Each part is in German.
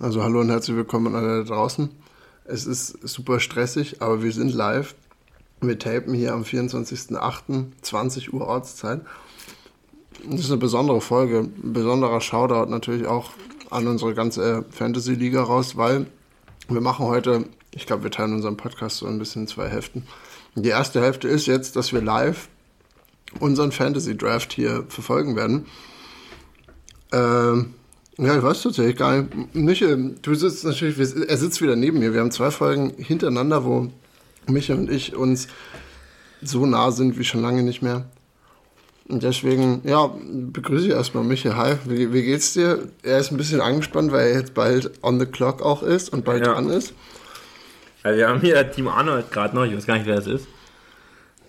Also hallo und herzlich willkommen an alle da draußen. Es ist super stressig, aber wir sind live. Wir tapen hier am 24.08. 20 Uhr Ortszeit. Das ist eine besondere Folge, ein besonderer Shoutout natürlich auch an unsere ganze Fantasy-Liga raus, weil wir machen heute, ich glaube, wir teilen unseren Podcast so ein bisschen in zwei Hälften. Die erste Hälfte ist jetzt, dass wir live unseren Fantasy-Draft hier verfolgen werden. Ähm, ja, ich weiß tatsächlich gar nicht. Michael, du sitzt natürlich, er sitzt wieder neben mir. Wir haben zwei Folgen hintereinander, wo Michael und ich uns so nah sind wie schon lange nicht mehr. Und deswegen, ja, begrüße ich erstmal Michael. Hi, wie, wie, geht's dir? Er ist ein bisschen angespannt, weil er jetzt bald on the clock auch ist und bald ja. dran ist. Also wir haben hier Team Arnold gerade noch, ich weiß gar nicht, wer das ist.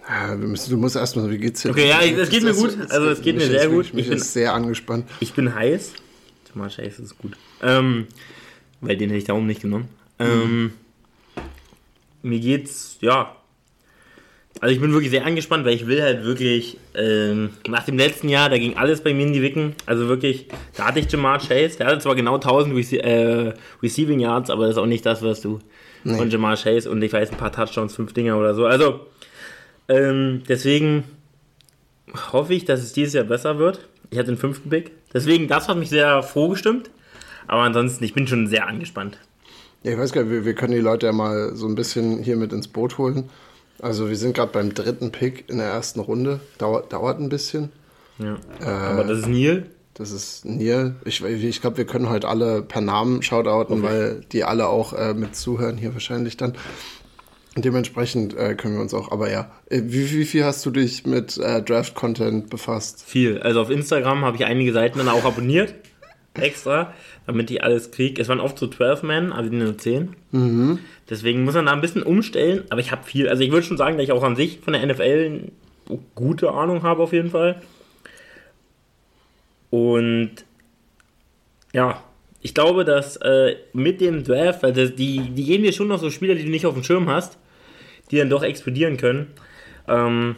Ja, müssen, du musst erstmal, wie geht's dir? Okay, ja, es geht mir gut. Also es geht mir sehr gut. Ich bin sehr angespannt. Ich bin heiß. Jamal Chase ist gut. Ähm, weil den hätte ich darum nicht genommen. Ähm, mhm. Mir geht's, ja. Also ich bin wirklich sehr angespannt, weil ich will halt wirklich, ähm, nach dem letzten Jahr, da ging alles bei mir in die Wicken. Also wirklich, da hatte ich Jamar Chase, der hatte zwar genau 1000 Rece äh, Receiving Yards, aber das ist auch nicht das, was du nee. von Jamar Chase und ich weiß, ein paar Touchdowns, fünf Dinger oder so. Also, ähm, deswegen hoffe ich, dass es dieses Jahr besser wird. Ich hatte den fünften Pick. Deswegen, das hat mich sehr froh gestimmt. Aber ansonsten, ich bin schon sehr angespannt. Ja, ich weiß gar nicht, wir, wir können die Leute ja mal so ein bisschen hier mit ins Boot holen. Also wir sind gerade beim dritten Pick in der ersten Runde. Dauert, dauert ein bisschen. Ja. Äh, aber das ist Neil. Das ist Neil. Ich, ich glaube, wir können heute alle per Namen shoutouten, okay. weil die alle auch äh, mit zuhören hier wahrscheinlich dann. Dementsprechend äh, können wir uns auch, aber ja, äh, wie, wie viel hast du dich mit äh, Draft-Content befasst? Viel. Also auf Instagram habe ich einige Seiten dann auch abonniert, extra, damit ich alles kriege. Es waren oft so 12 Men, also nur 10. Mhm. Deswegen muss man da ein bisschen umstellen, aber ich habe viel. Also ich würde schon sagen, dass ich auch an sich von der NFL eine gute Ahnung habe auf jeden Fall. Und ja, ich glaube, dass äh, mit dem Draft, weil das, die, die geben dir schon noch so Spieler, die du nicht auf dem Schirm hast, die dann doch explodieren können. Ähm,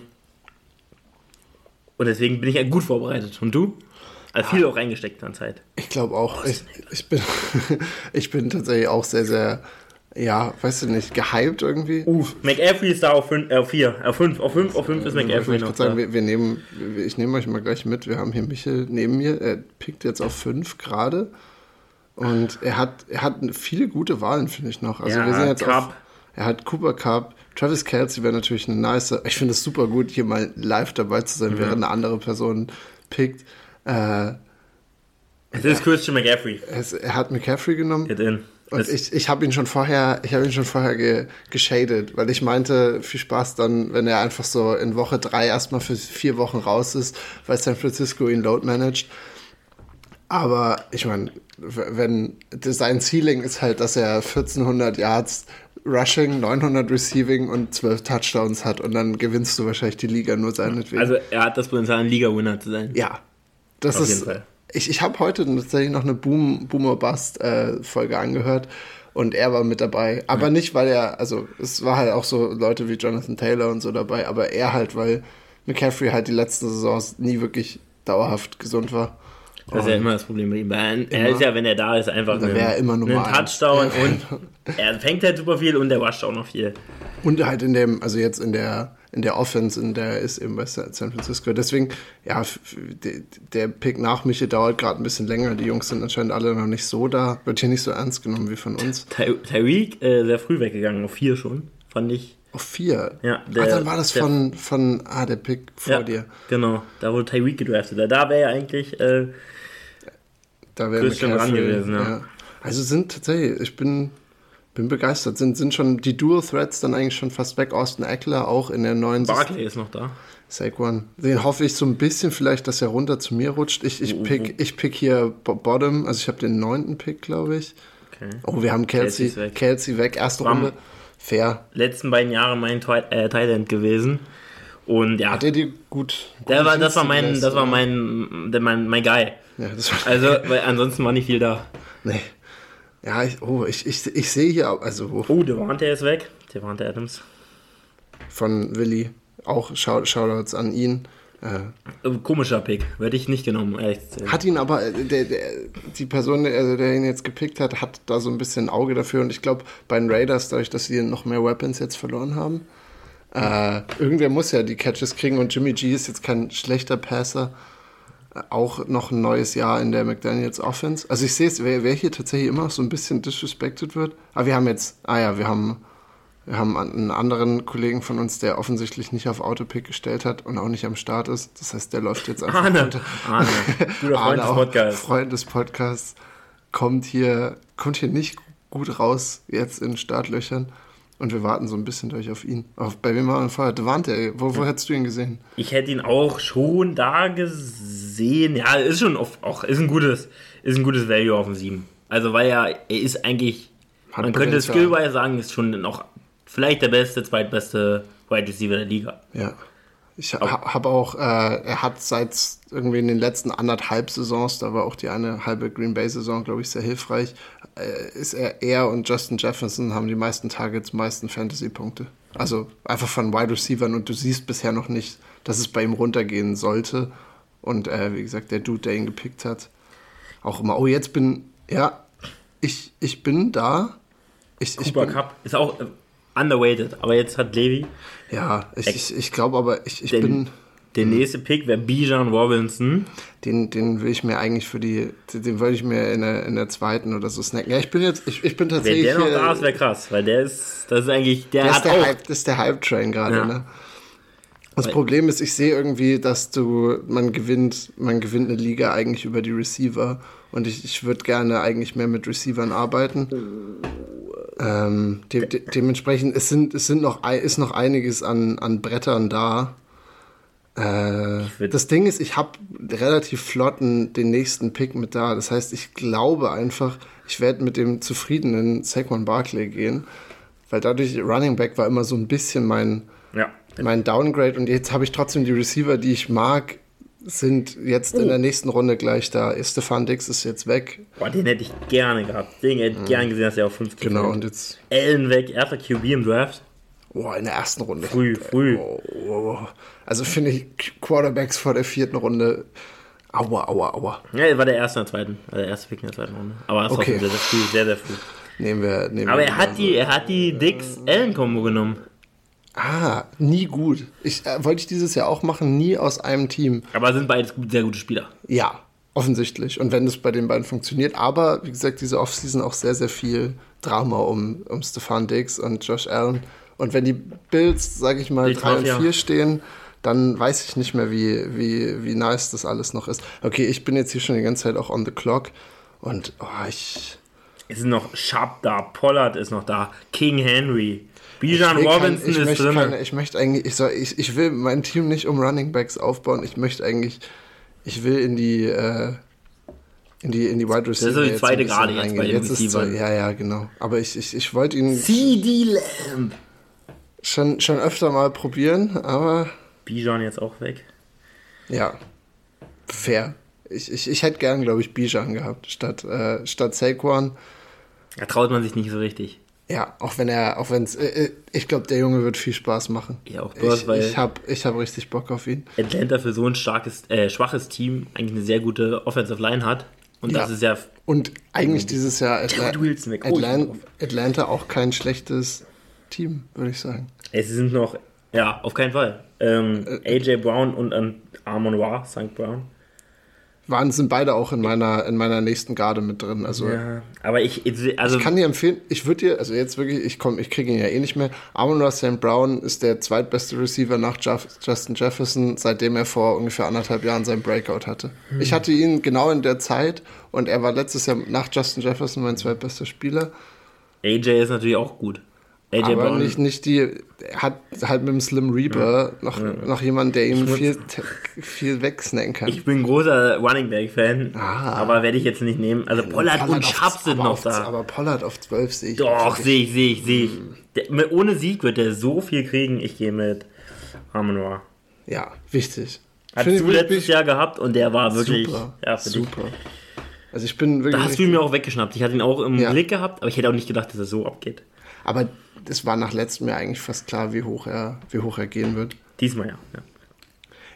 und deswegen bin ich ja gut vorbereitet. Und du? Also viel auch reingesteckt an Zeit. Ich glaube auch. Ich, ich, bin, ich bin tatsächlich auch sehr, sehr, ja, weißt du nicht, gehypt irgendwie. Uh, McAfee ist da auf 4, auf 5, auf 5, auf 5, auf 5 ist McAfee ich noch. Sagen, wir, wir, nehmen, ich nehme euch mal gleich mit. Wir haben hier Michel neben mir. Er pickt jetzt auf 5 gerade. Und er hat, er hat viele gute Wahlen, finde ich noch. Also ja, wir sind jetzt Cup. Auf, er hat Cooper Cup, Travis Kelsey wäre natürlich eine nice. Ich finde es super gut, hier mal live dabei zu sein, mhm. während eine andere Person pickt. Äh, es ist Christian McCaffrey. Es, er hat McCaffrey genommen. Get in. Und ich, ich habe ihn schon vorher, ich habe ihn schon vorher ge, geshadet, weil ich meinte, viel Spaß dann, wenn er einfach so in Woche drei erstmal für vier Wochen raus ist, weil San Francisco ihn load managt. Aber ich meine, wenn sein Ceiling ist halt, dass er 1400 Yards Rushing, 900 Receiving und 12 Touchdowns hat und dann gewinnst du wahrscheinlich die Liga nur seinetwegen. Also er hat das Potenzial, ein Liga-Winner zu sein. Ja, das Auf ist. Jeden Fall. Ich, ich habe heute tatsächlich noch eine Boom, Boomer Bust äh, Folge angehört und er war mit dabei. Aber ja. nicht, weil er, also es war halt auch so Leute wie Jonathan Taylor und so dabei, aber er halt, weil McCaffrey halt die letzten Saisons nie wirklich dauerhaft gesund war. Das ist ja immer das Problem mit ihm. Er immer. ist ja, wenn er da ist, einfach ein, immer ein Touchdown und er fängt halt super viel und er wascht auch noch viel. Und halt in dem, also jetzt in der, in der Offense, in der ist eben bei San Francisco. Deswegen, ja, der Pick nach Michi dauert gerade ein bisschen länger. Die Jungs sind anscheinend alle noch nicht so da. Wird hier nicht so ernst genommen wie von uns. Ty Tyreek äh, sehr früh weggegangen, auf vier schon, fand ich. Auf vier? Ja. Der, Ach, dann war das der, von, von, ah, der Pick vor ja, dir. Genau, da wurde Tyreek gedraftet. Da wäre ja eigentlich äh, da wäre dran gewesen, ja. ja. Also sind tatsächlich, ich bin, bin begeistert. Sind, sind schon die Dual Threats dann eigentlich schon fast weg. Austin Eckler auch in der neuen Barkley ist noch da. Saquon. Den hoffe ich so ein bisschen vielleicht, dass er runter zu mir rutscht. Ich, ich, pick, ich pick hier Bottom, also ich habe den neunten Pick, glaube ich. Okay. Oh, wir haben Kelsey, Kelsey weg. Kelsey weg, erste War Runde. Fair. Letzten beiden Jahre mein äh, Thailand gewesen. Und ja. Hat er die gut? Der war, das war mein, das war mein, der, mein, mein Guy. Ja, also, weil ansonsten war nicht viel da. Nee. Ja, ich, oh, ich, ich, ich sehe hier, also. Oh, der Warnte ist weg. Der Warnte Adams. Von Willi. Auch Shoutouts an ihn. Äh, Komischer Pick, hätte ich nicht genommen, ehrlich sein. hat ihn aber, äh, der, der, die Person, also der ihn jetzt gepickt hat, hat da so ein bisschen ein Auge dafür. Und ich glaube, bei den Raiders, dadurch, dass sie noch mehr Weapons jetzt verloren haben, äh, irgendwer muss ja die Catches kriegen. Und Jimmy G ist jetzt kein schlechter Passer. Auch noch ein neues Jahr in der McDaniels Offense. Also ich sehe es, wer, wer hier tatsächlich immer noch so ein bisschen disrespected wird. Aber wir haben jetzt, ah ja, wir haben wir haben einen anderen Kollegen von uns, der offensichtlich nicht auf Autopick gestellt hat und auch nicht am Start ist. Das heißt, der läuft jetzt einfach Arne, unter. Arne, guter Freund Arne des Podcasts. Freund des Podcasts, kommt hier, kommt hier nicht gut raus jetzt in Startlöchern. Und wir warten so ein bisschen durch auf ihn. Auf, bei wem war er vorher? Devante, wo, wo hättest du ihn gesehen? Ich hätte ihn auch schon da gesehen. Ja, ist schon auf, auch ist ein gutes, ist ein gutes Value auf dem 7. Also weil er, er ist eigentlich, Hat man könnte skillwise sagen, ist schon noch vielleicht der beste, zweitbeste Wide Receiver der Liga. Ja. Ich ha, habe auch, äh, er hat seit irgendwie in den letzten anderthalb Saisons, da war auch die eine halbe Green Bay-Saison, glaube ich, sehr hilfreich, äh, ist er, er und Justin Jefferson haben die meisten Targets, meisten Fantasy-Punkte. Also einfach von Wide Receivern und du siehst bisher noch nicht, dass es bei ihm runtergehen sollte. Und äh, wie gesagt, der Dude, der ihn gepickt hat, auch immer, oh, jetzt bin, ja, ich, ich bin da. Ich, ich bin, Cup ist auch äh, underweighted, aber jetzt hat Levi ja, ich, ich, ich glaube aber, ich, ich den, bin. der nächste Pick wäre Bijan Robinson. Den, den will ich mir eigentlich für die, den wollte ich mir in der, in der zweiten oder so snacken. Ja, ich bin jetzt, ich, ich bin Wenn tatsächlich. der noch da ist, wäre krass, weil der ist, das ist eigentlich, der, der ist hat der auch, Hype, das ist der Hype-Train gerade, Ja. ne? Das Problem ist, ich sehe irgendwie, dass du, man gewinnt, man gewinnt eine Liga eigentlich über die Receiver und ich, ich würde gerne eigentlich mehr mit Receivern arbeiten. Ähm, de, de, dementsprechend, es sind, es sind noch, ist noch einiges an, an Brettern da. Äh, das Ding ist, ich habe relativ flotten den nächsten Pick mit da. Das heißt, ich glaube einfach, ich werde mit dem zufriedenen Saquon Barkley gehen, weil dadurch Running Back war immer so ein bisschen mein, ja. Mein Downgrade und jetzt habe ich trotzdem die Receiver, die ich mag, sind jetzt in der nächsten Runde gleich da. Stefan Dix ist jetzt weg. Boah, den hätte ich gerne gehabt. Den hätte ich gerne gesehen, dass er auf 50 Genau, fällt. und jetzt, Allen weg, erster QB im Draft. oh, in der ersten Runde. Früh, früh. Oh, oh. Also finde ich Quarterbacks vor der vierten Runde. Aua, aua, aua. Ja, er war der erste in der zweiten. Also der erste Pick in der zweiten Runde. Aber das Okay. war sehr, sehr früh, sehr, sehr früh. Nehmen wir, nehmen Aber wir er hat die, er hat die Dix-Allen-Kombo genommen. Ah, nie gut. Ich, äh, wollte ich dieses Jahr auch machen, nie aus einem Team. Aber sind beides sehr gute Spieler. Ja, offensichtlich. Und wenn das bei den beiden funktioniert, aber wie gesagt, diese Offseason auch sehr, sehr viel Drama um, um Stefan Diggs und Josh Allen. Und wenn die Bills, sage ich mal, Die 3 und drauf, ja. 4 stehen, dann weiß ich nicht mehr, wie, wie, wie nice das alles noch ist. Okay, ich bin jetzt hier schon die ganze Zeit auch on the clock. Und oh, ich. Es sind noch Sharp da, Pollard ist noch da, King Henry, Bijan kein- Robinson ich ist möchte drin. keine- ich möchte eigentlich, ich, soll, ich, ich will mein Team nicht um Running Backs aufbauen. Ich möchte eigentlich, ich will in die, äh, in die, in die Wide Receiver. so die jetzt zweite Gerade jetzt bei den jetzt ist Receivern. Ja, ja, genau. Aber ich, ich, ich wollte ihn CD Lamb. schon, schon öfter mal probieren, aber Bijan jetzt auch weg. ja, fair. Ich, ich, ich hätte gern, glaube ich, Bijan gehabt statt, äh, statt Saquon. Da traut man sich nicht so richtig. Ja, auch wenn er, auch wenn es, äh, äh, ich glaube, der Junge wird viel Spaß machen. Ja, auch hast, Ich, weil ich habe ich hab richtig Bock auf ihn. Atlanta für so ein starkes, äh, schwaches Team eigentlich eine sehr gute Offensive Line hat. Und das Ja. ist ja Und eigentlich dieses Jahr Atla Jared Wilson weg. Ich bin Atlan drauf. Atlanta auch kein schlechtes Team, würde ich sagen. Es sind noch, ja, auf keinen Fall. Ähm, AJ Brown und ähm, Armon War, St. Brown. Waren sind beide auch in meiner in meiner nächsten Garde mit drin. Also Ja, aber ich, also ich kann dir empfehlen, ich würde dir, also jetzt wirklich, ich komme, ich kriege ihn ja eh nicht mehr. Amon St. Brown ist der zweitbeste Receiver nach Jeff, Justin Jefferson, seitdem er vor ungefähr anderthalb Jahren seinen Breakout hatte. Hm. Ich hatte ihn genau in der Zeit und er war letztes Jahr nach Justin Jefferson mein zweitbester Spieler. AJ ist natürlich auch gut. AJ aber Brown. nicht, nicht die, hat halt mit dem Slim Reaper noch, noch jemand, der ihm viel, viel wegsnacken kann. Ich bin ein großer Running Back Fan, Ah. aber werde ich jetzt nicht nehmen. Also Pollard, und auf- Schapp sind noch auf, da. Aber Pollard auf 12 sehe ich. Doch, sehe ich, sehe ich, sehe ich. Der, mit, ohne Sieg wird er so viel kriegen. Ich gehe mit Armon War. Ja, wichtig. Finde du letztes Jahr gehabt und der war wirklich super. ja, dich. super. Also ich bin wirklich. Da hast du ihn mir auch weggeschnappt. Ich hatte ihn auch im Ja. Blick gehabt, aber ich hätte auch nicht gedacht, dass er so abgeht. Aber es war nach letztem Jahr eigentlich fast klar, wie hoch er, wie hoch er gehen wird. Diesmal ja. ja.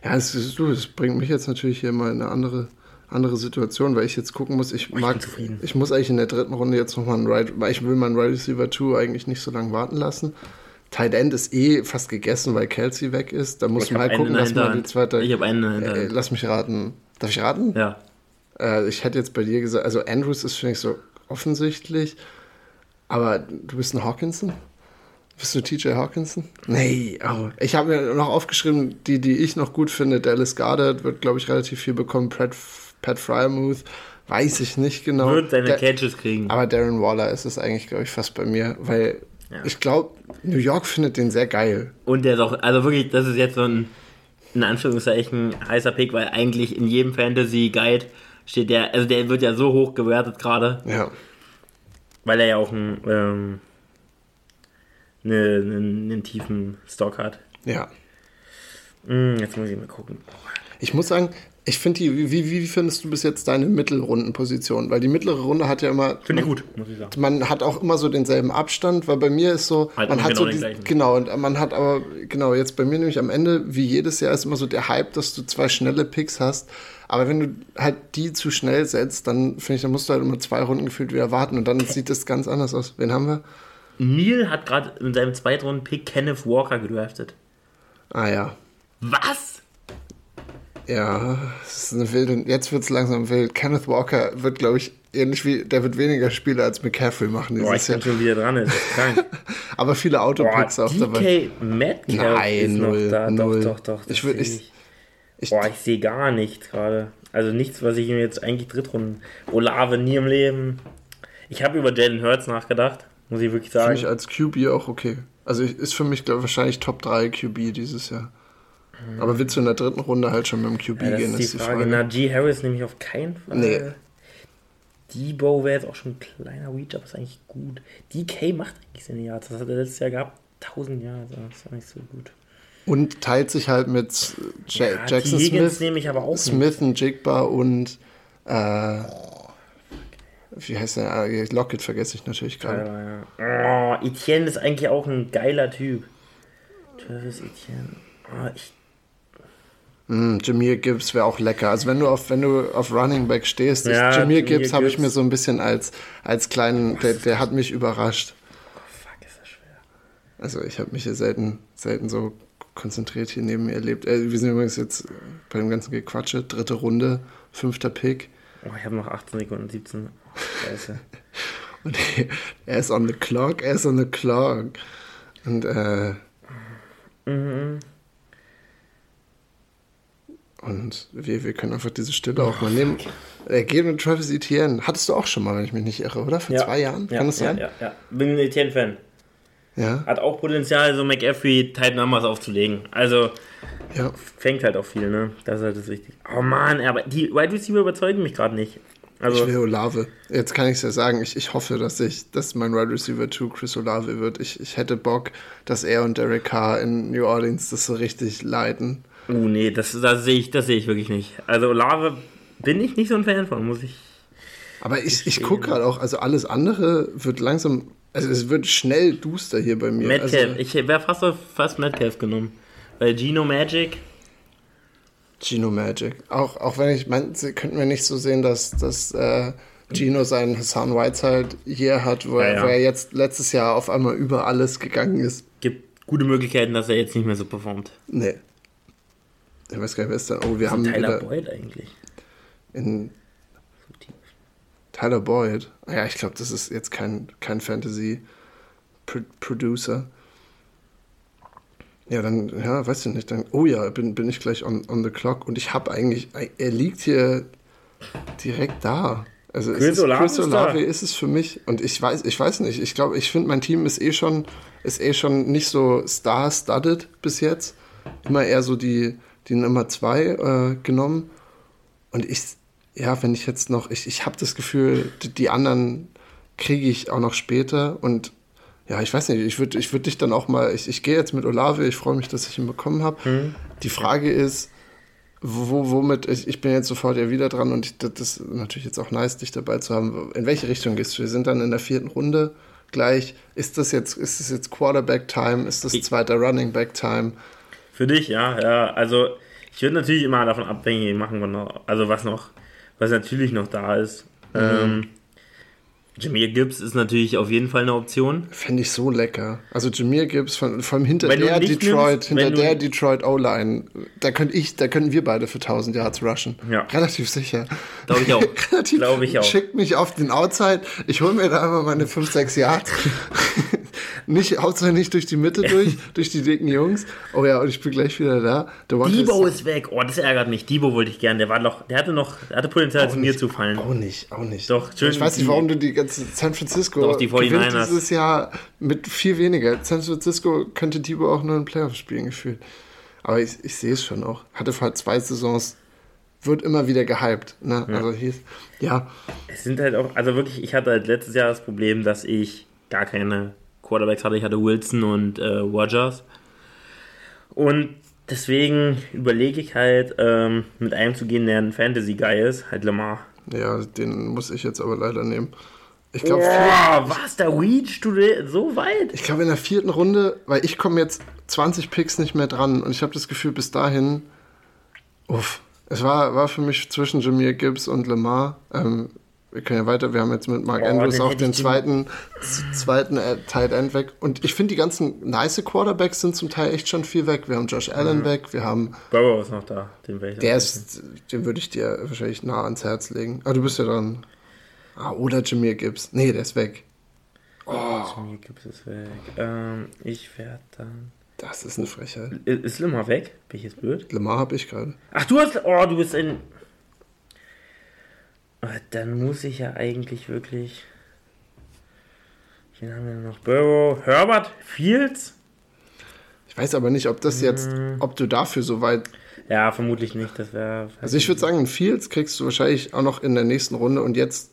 Ja, es, du, es bringt mich jetzt natürlich hier mal in eine andere, andere Situation, weil ich jetzt gucken muss, ich Oh, ich mag, ich muss eigentlich in der dritten Runde jetzt nochmal einen Right, weil ich will meinen Right Receiver 2 eigentlich nicht so lange warten lassen. Tight End ist eh fast gegessen, weil Kelsey weg ist. Da muss Ich man halt gucken, dass man die zweite. Ich habe einen äh, lass mich raten. Darf ich raten? Ja. Äh, ich hätte jetzt bei dir gesagt, also Andrews ist, finde ich, so offensichtlich. Aber du bist ein Hawkinson? Bist du TJ Hawkinson? Nee, oh. ich habe mir noch aufgeschrieben, die, die ich noch gut finde. Dallas Goddard wird, glaube ich, relativ viel bekommen. Pat, Pat Fryermuth, weiß ich nicht genau. Wird seine Da- Catches kriegen. aber Darren Waller ist es eigentlich, glaube ich, fast bei mir, weil Ja. ich glaube, New York findet den sehr geil. Und der ist auch, also wirklich, das ist jetzt so ein, in Anführungszeichen, heißer Pick, weil eigentlich in jedem Fantasy-Guide steht der, also der wird ja so hoch gewertet gerade, Ja. Weil er ja auch einen, ähm, ne, einen, einen tiefen Stock hat. Ja. Hm, jetzt muss ich mal gucken. Ich muss sagen, ich finde die, wie, wie, findest du bis jetzt deine Mittelrundenposition? Weil die mittlere Runde hat ja immer. Finde ich gut, muss ich sagen. Man hat auch immer so denselben Abstand, weil bei mir ist so, Halt man hat genau so die, genau und man hat aber genau jetzt bei mir nämlich am Ende wie jedes Jahr ist immer so der Hype, dass du zwei schnelle Picks hast, aber wenn du halt die zu schnell setzt, dann finde ich, dann musst du halt immer zwei Runden gefühlt wieder warten und dann sieht das ganz anders aus. Wen haben wir? Neil hat gerade in seinem Zweitrunden-Pick Kenneth Walker gedraftet. Ah ja, Was? ja, es ist eine wilde. Jetzt wird es langsam wild. Kenneth Walker wird, glaube ich, ähnlich wie der wird weniger Spiele als McCaffrey machen Boah, ich dieses Jahr. schon wieder dran, das ist krank. Aber viele Autopicks auch dabei. DK Metcalf Nein, ist noch null, da. null. Doch, doch, doch. das Ich würd- seh ich- Ich, Boah, ich sehe gar nichts gerade. Also nichts, was ich mir jetzt eigentlich Drittrunden. Olave nie im Leben. Ich habe über Jalen Hurts nachgedacht, muss ich wirklich Finde sagen. ich als QB auch okay. Also ich, ist für mich glaub, wahrscheinlich Top 3 QB dieses Jahr. Aber willst du in der dritten Runde halt schon mit dem QB ja, das gehen, ist die Frage. Najee Harris nämlich auf keinen Fall. Nee. Debo wäre jetzt auch schon ein kleiner Reach, aber ist eigentlich gut. DK macht eigentlich seine Yards. Das hat er letztes Jahr gehabt. 1000 Yards, das ist auch nicht so gut. Und teilt sich halt mit ja, Ja, Jackson Smith, ich. Smith und Jigba und äh, wie heißt der? Ah, Lockett vergesse ich natürlich gerade. Ja. Oh, Etienne ist eigentlich auch ein geiler Typ. Travis Etienne. Oh, ich, Mm, Jameer Gibbs wäre auch lecker. Also wenn du auf, wenn du auf Running Back stehst, Ja, ist Jameer Jahmyr Gibbs habe ich mir so ein bisschen als, als kleinen, der, der hat mich überrascht. oh, fuck, ist das schwer. Also ich habe mich hier selten, selten so konzentriert hier neben mir erlebt. Äh, wir sind übrigens jetzt bei dem ganzen Gequatsche, dritte Runde, fünfter Pick. Oh, ich habe noch 18 Sekunden, 17. Scheiße. Und er ist on the clock, er ist on the clock. Und äh, mhm. und wir, wir können einfach diese Stille auch mal nehmen. Er geht mit Travis Etienne. Hattest du auch schon mal, wenn ich mich nicht irre, oder? Vor zwei Jahren? Ja, Kann das ja, sein? Ja, ja. Bin ein Etienne-Fan. Ja, Hat auch Potenzial, so McAfee Tight Numbers aufzulegen. Also ja. fängt halt auch viel, ne? Das ist halt das Wichtige. Oh Mann, aber die Wide Receiver überzeugen mich gerade nicht. Also, Ich will Olave. Jetzt kann ich es ja sagen. Ich, ich hoffe, dass ich, dass mein Wide Receiver 2 Chris Olave wird. Ich, ich hätte Bock, dass er und Derek Carr in New Orleans das so richtig leiten. uh, nee, das, das sehe ich, das sehe ich wirklich nicht. Also Olave bin ich nicht so ein Fan von, muss ich. Aber ich, ich gucke gerade auch, also alles andere wird langsam, also es wird schnell duster hier bei mir. Metcalf, Also, ich wäre fast auf fast Metcalf genommen. Weil Gino Magic, Gino Magic. Auch, auch wenn ich, mein, Sie könnten wir nicht so sehen, dass, dass äh, Gino seinen Hassan Whiteside hier hat, wo, Ja, er- ja. wo er jetzt letztes Jahr auf einmal über alles gegangen ist. gibt gute Möglichkeiten, dass er jetzt nicht mehr so performt. Nee. Ich weiß gar nicht, wer ist da. Oh, wir haben Tyler wieder Boyd eigentlich. in. Tyler Boyd. Ah Ja, ich glaube, das ist jetzt kein, kein Fantasy-Producer. Ja, dann, ja, weiß ich nicht. Dann, oh ja, bin, bin ich gleich on, on the clock. Und ich habe eigentlich, er liegt hier direkt da. Also Chris ist, Chris ist da. Olave ist es für mich. Und ich weiß, ich weiß nicht. Ich glaube, ich finde, mein Team ist eh schon, ist eh schon nicht so star-studded bis jetzt. Immer eher so die, die Nummer zwei äh, genommen. Und ich, ja, wenn ich jetzt noch, ich, ich habe das Gefühl, die, die anderen kriege ich auch noch später. Und ja, ich weiß nicht, ich würde ich würd dich dann auch mal, ich, ich gehe jetzt mit Olave, ich freue mich, dass ich ihn bekommen habe. Die Frage ist, wo, womit, ich, ich bin jetzt sofort ja wieder dran und ich, das ist natürlich jetzt auch nice, dich dabei zu haben. In welche Richtung gehst du? Wir sind dann in der vierten Runde gleich. Ist das jetzt, ist das jetzt Quarterback-Time? Ist das zweiter Running-Back-Time? Für dich, ja, ja. Also Ich würde natürlich immer davon abhängig machen, also was noch, was natürlich noch da ist. Mhm. Ähm, Jameer Gibbs ist natürlich auf jeden Fall eine Option. Fände ich so lecker. Also Jameer Gibbs von, von hinter wenn der Detroit, nimmst, hinter der Detroit O-Line, da könnte ich, da können wir beide für 1000 Yards rushen. Ja. Relativ sicher. Glaube ich auch. Glaube ich auch. Schickt mich auf den Outside, ich hole mir da einfach meine 5, 6 Yards. nicht, Hauptsache nicht durch die Mitte durch, durch die dicken Jungs. Oh ja, und ich bin gleich wieder da. Debo ist weg. Oh, das ärgert mich. Debo wollte ich gern. Der war noch, der hatte noch, der hatte Potenzial zu mir zu fallen. Auch nicht, auch nicht. Doch, schön. Ich weiß nicht, warum du die ganze San Francisco Doch, die 49ers. dieses Jahr mit viel weniger. San Francisco könnte Debo auch nur in Playoffs spielen, gefühlt. Aber ich, ich sehe es schon auch. Hatte vor zwei Saisons wird immer wieder gehypt. Ne? Ja. Also hieß, ja. Es sind halt auch, also wirklich, ich hatte halt letztes Jahr das Problem, dass ich gar keine Quarterbacks hatte. Ich hatte Wilson und äh, Rogers. Und deswegen überlege ich halt, ähm, mit einem zu gehen, der ein Fantasy-Guy ist, halt Lamar. Ja, den muss ich jetzt aber leider nehmen. Ich glaube, oh, was, da reachst du so weit? Ich glaube, in der vierten Runde, weil ich komme jetzt 20 Picks nicht mehr dran und ich habe das Gefühl, bis dahin, uff, es war, war für mich zwischen Jameer Gibbs und Lamar. Ähm, wir können ja weiter, wir haben jetzt mit Mark oh, Andrews auch den zweiten, zweiten äh, Tight End weg. Und ich finde, die ganzen nice Quarterbacks sind zum Teil echt schon viel weg. Wir haben Josh Allen mhm. weg, wir haben. Burrow ist noch da, den Der ist, den würde ich dir wahrscheinlich nah ans Herz legen. Ah, du bist ja dran. Ah, oder Jameer Gibbs. Nee, der ist weg. Oh. Jameer Gibbs ist weg. Ähm, ich werde dann. Das ist eine Frechheit. Ist Lemar weg? Bin ich jetzt blöd? Lemar habe ich gerade. Ach, du hast. Oh, du bist in. Dann muss ich ja eigentlich wirklich. Wen haben wir noch? Burrow, Herbert, Fields. Ich weiß aber nicht, ob das jetzt, hm. ob du dafür so weit. Ja, vermutlich nicht. Das wäre. Also ich würde sagen, Fields kriegst du wahrscheinlich auch noch in der nächsten Runde und jetzt.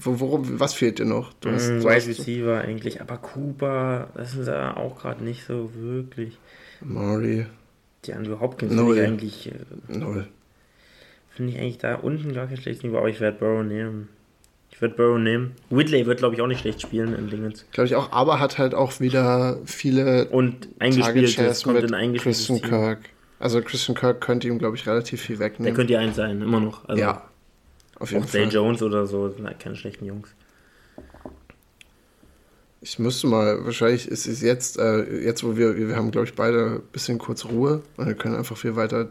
Worum, was fehlt dir noch? Du hast, mm, Wide Receiver eigentlich, aber Cooper, das ist ja auch gerade nicht so wirklich. Murray. Die Andrew Hopkins Null. eigentlich. Äh, Null. Finde ich eigentlich da unten gar kein schlechtes Niveau, aber ich werde Burrow nehmen. Ich werde Burrow nehmen. Whitley wird, glaube ich, auch nicht schlecht spielen in Dingens. Glaube ich auch, aber hat halt auch wieder viele und eingespieltes, kommt in eingespieltes Christian Team. Kirk. Also Christian Kirk könnte ihm, glaube ich, relativ viel wegnehmen. Der könnte ja eins sein, immer noch. Also ja, auf jeden auch Fall. Zay Jones oder so sind halt keine schlechten Jungs. Ich müsste mal, wahrscheinlich ist es jetzt, äh, jetzt wo wir, wir haben, glaube ich, beide ein bisschen kurz Ruhe und wir können einfach viel weiter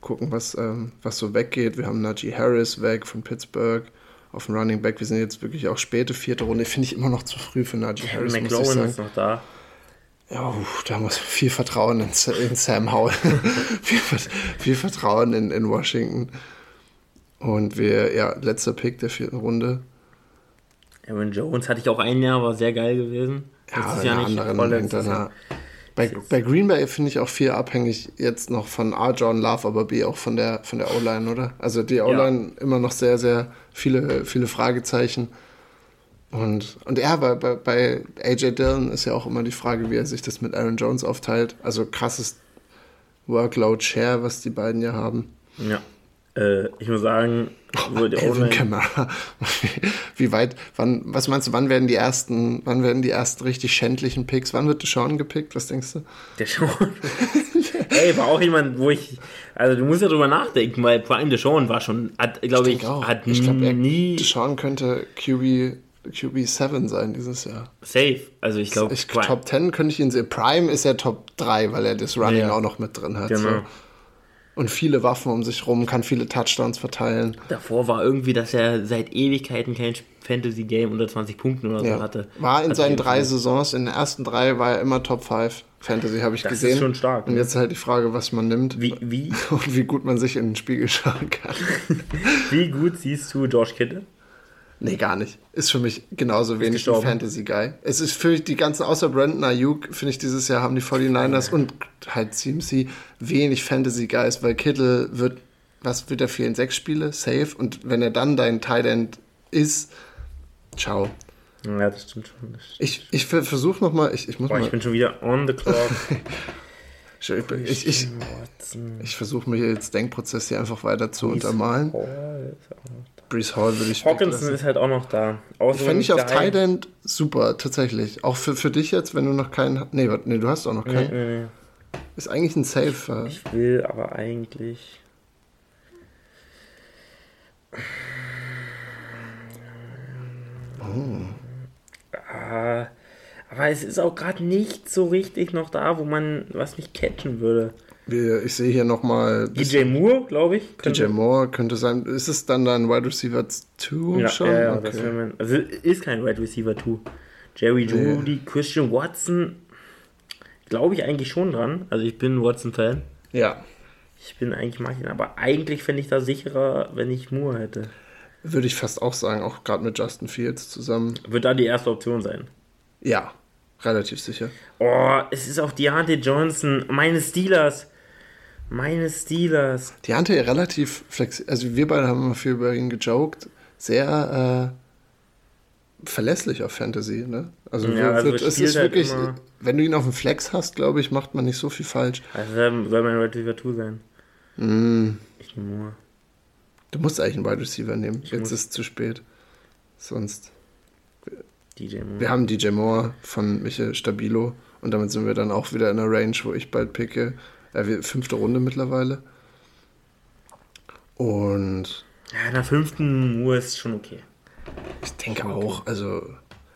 gucken, was, ähm, was so weggeht. Wir haben Najee Harris weg von Pittsburgh auf dem Running Back. Wir sind jetzt wirklich auch späte vierte Runde. Finde ich immer noch zu früh für Najee Harris. McLaurin ist noch da. Ja, da muss viel Vertrauen in, in Sam Howell. viel, viel, Vertrauen in, in Washington. Und wir, ja, letzter Pick der vierten Runde. Aaron Jones hatte ich auch ein Jahr, war sehr geil gewesen. Ja, ist ja nicht anderen bei, bei Green Bay finde ich auch viel abhängig jetzt noch von A, John Love, aber B auch von der, von der O-Line, oder? Also die O-Line ja. immer noch sehr, sehr viele, viele Fragezeichen. Und, und ja, bei, bei, bei AJ Dillon ist ja auch immer die Frage, wie er sich das mit Aaron Jones aufteilt. Also krasses Workload-Share, was die beiden ja haben. Ja. Äh, ich muss sagen, oh. Wie weit, wann, was meinst du, wann werden die ersten, wann werden die ersten richtig schändlichen Picks? Wann wird Deshaun gepickt? Was denkst du? Deshaun? Ey, war auch jemand, wo ich, also du musst ja drüber nachdenken, weil vor allem Deshaun war schon, hat, glaube ich, ich hat ich glaub, nie. Deshaun könnte QB QB 7 sein dieses Jahr. Safe. Also ich glaube. Top 10 könnte ich ihn sehen. Prime ist ja Top 3, weil er das Running ja. auch noch mit drin hat. Genau. So und viele Waffen um sich rum, kann viele Touchdowns verteilen. Davor war irgendwie, dass er seit Ewigkeiten kein Fantasy-Game unter 20 Punkten oder so ja. hatte. War in seinen drei Saisons, in den ersten drei war er immer Top 5 Fantasy, habe ich das gesehen. Das ist schon stark. Und jetzt halt die Frage, was man nimmt. Wie, wie? Und wie gut man sich in den Spiegel schauen kann. wie gut siehst du George Kittle? Nee, gar nicht. Ist für mich genauso ist wenig ein Fantasy-Guy. Es ist für die ganzen, außer Brandon Ayuk, finde ich, dieses Jahr haben die 49ers und halt CMC wenig Fantasy-Guys, weil Kittle wird, was wird er fehlen? Sechs Spiele? Safe. Und wenn er dann dein Tight End ist, ciao. Ja, das stimmt schon. Das stimmt. Ich, ich versuche nochmal, ich, ich muss Boah, mal. ich bin schon wieder on the clock. ich, ich, ich, ich versuche mir jetzt Denkprozess hier einfach weiter zu untermalen. Brees Hall würde ich Hawkinson ist halt auch noch da. So Fände ich auf Thailand super, tatsächlich. Auch für, für dich jetzt, wenn du noch keinen. Nee, nee du hast auch noch keinen. Nee, nee, nee. Ist eigentlich ein Safe. Ich will aber eigentlich. Oh. Ah, aber es ist auch gerade nicht so richtig noch da, wo man was mich catchen würde. Wir, ich sehe hier nochmal. DJ Moore, glaube ich. DJ Moore könnte sein. Ist es dann dann Wide Receiver 2 ja, schon? Ja, ja, okay. das man, also ist kein Wide Receiver 2. Jerry Judy, nee. Christian Watson, glaube ich eigentlich schon dran. Also ich bin Watson-Fan. Ja. Ich bin eigentlich mag ihn, aber eigentlich fände ich da sicherer, wenn ich Moore hätte. Würde ich fast auch sagen, auch gerade mit Justin Fields zusammen. Wird da die erste Option sein? Ja, relativ sicher. Oh, es ist auch Deontay Johnson, meine Steelers. Meine Steelers. Deontay relativ flexibel. Also wir beide haben mal viel über ihn gejoked. Sehr äh, verlässlich auf Fantasy, ne? Also, ja, also wird, es ist halt wirklich, wenn du ihn auf dem Flex hast, glaube ich, macht man nicht so viel falsch. Also soll mein Wide Receiver 2 sein. Mm. Ich nehme Moore. Du musst eigentlich einen Wide Receiver nehmen. Ich Jetzt muss. ist es zu spät. Sonst. DJ Moore. Wir haben DJ Moore von Michael Stabilo und damit sind wir dann auch wieder in der Range, wo ich bald picke. Äh, fünfte Runde mittlerweile. Und. Ja, in der fünften Uhr ist schon okay. Ich denke auch, also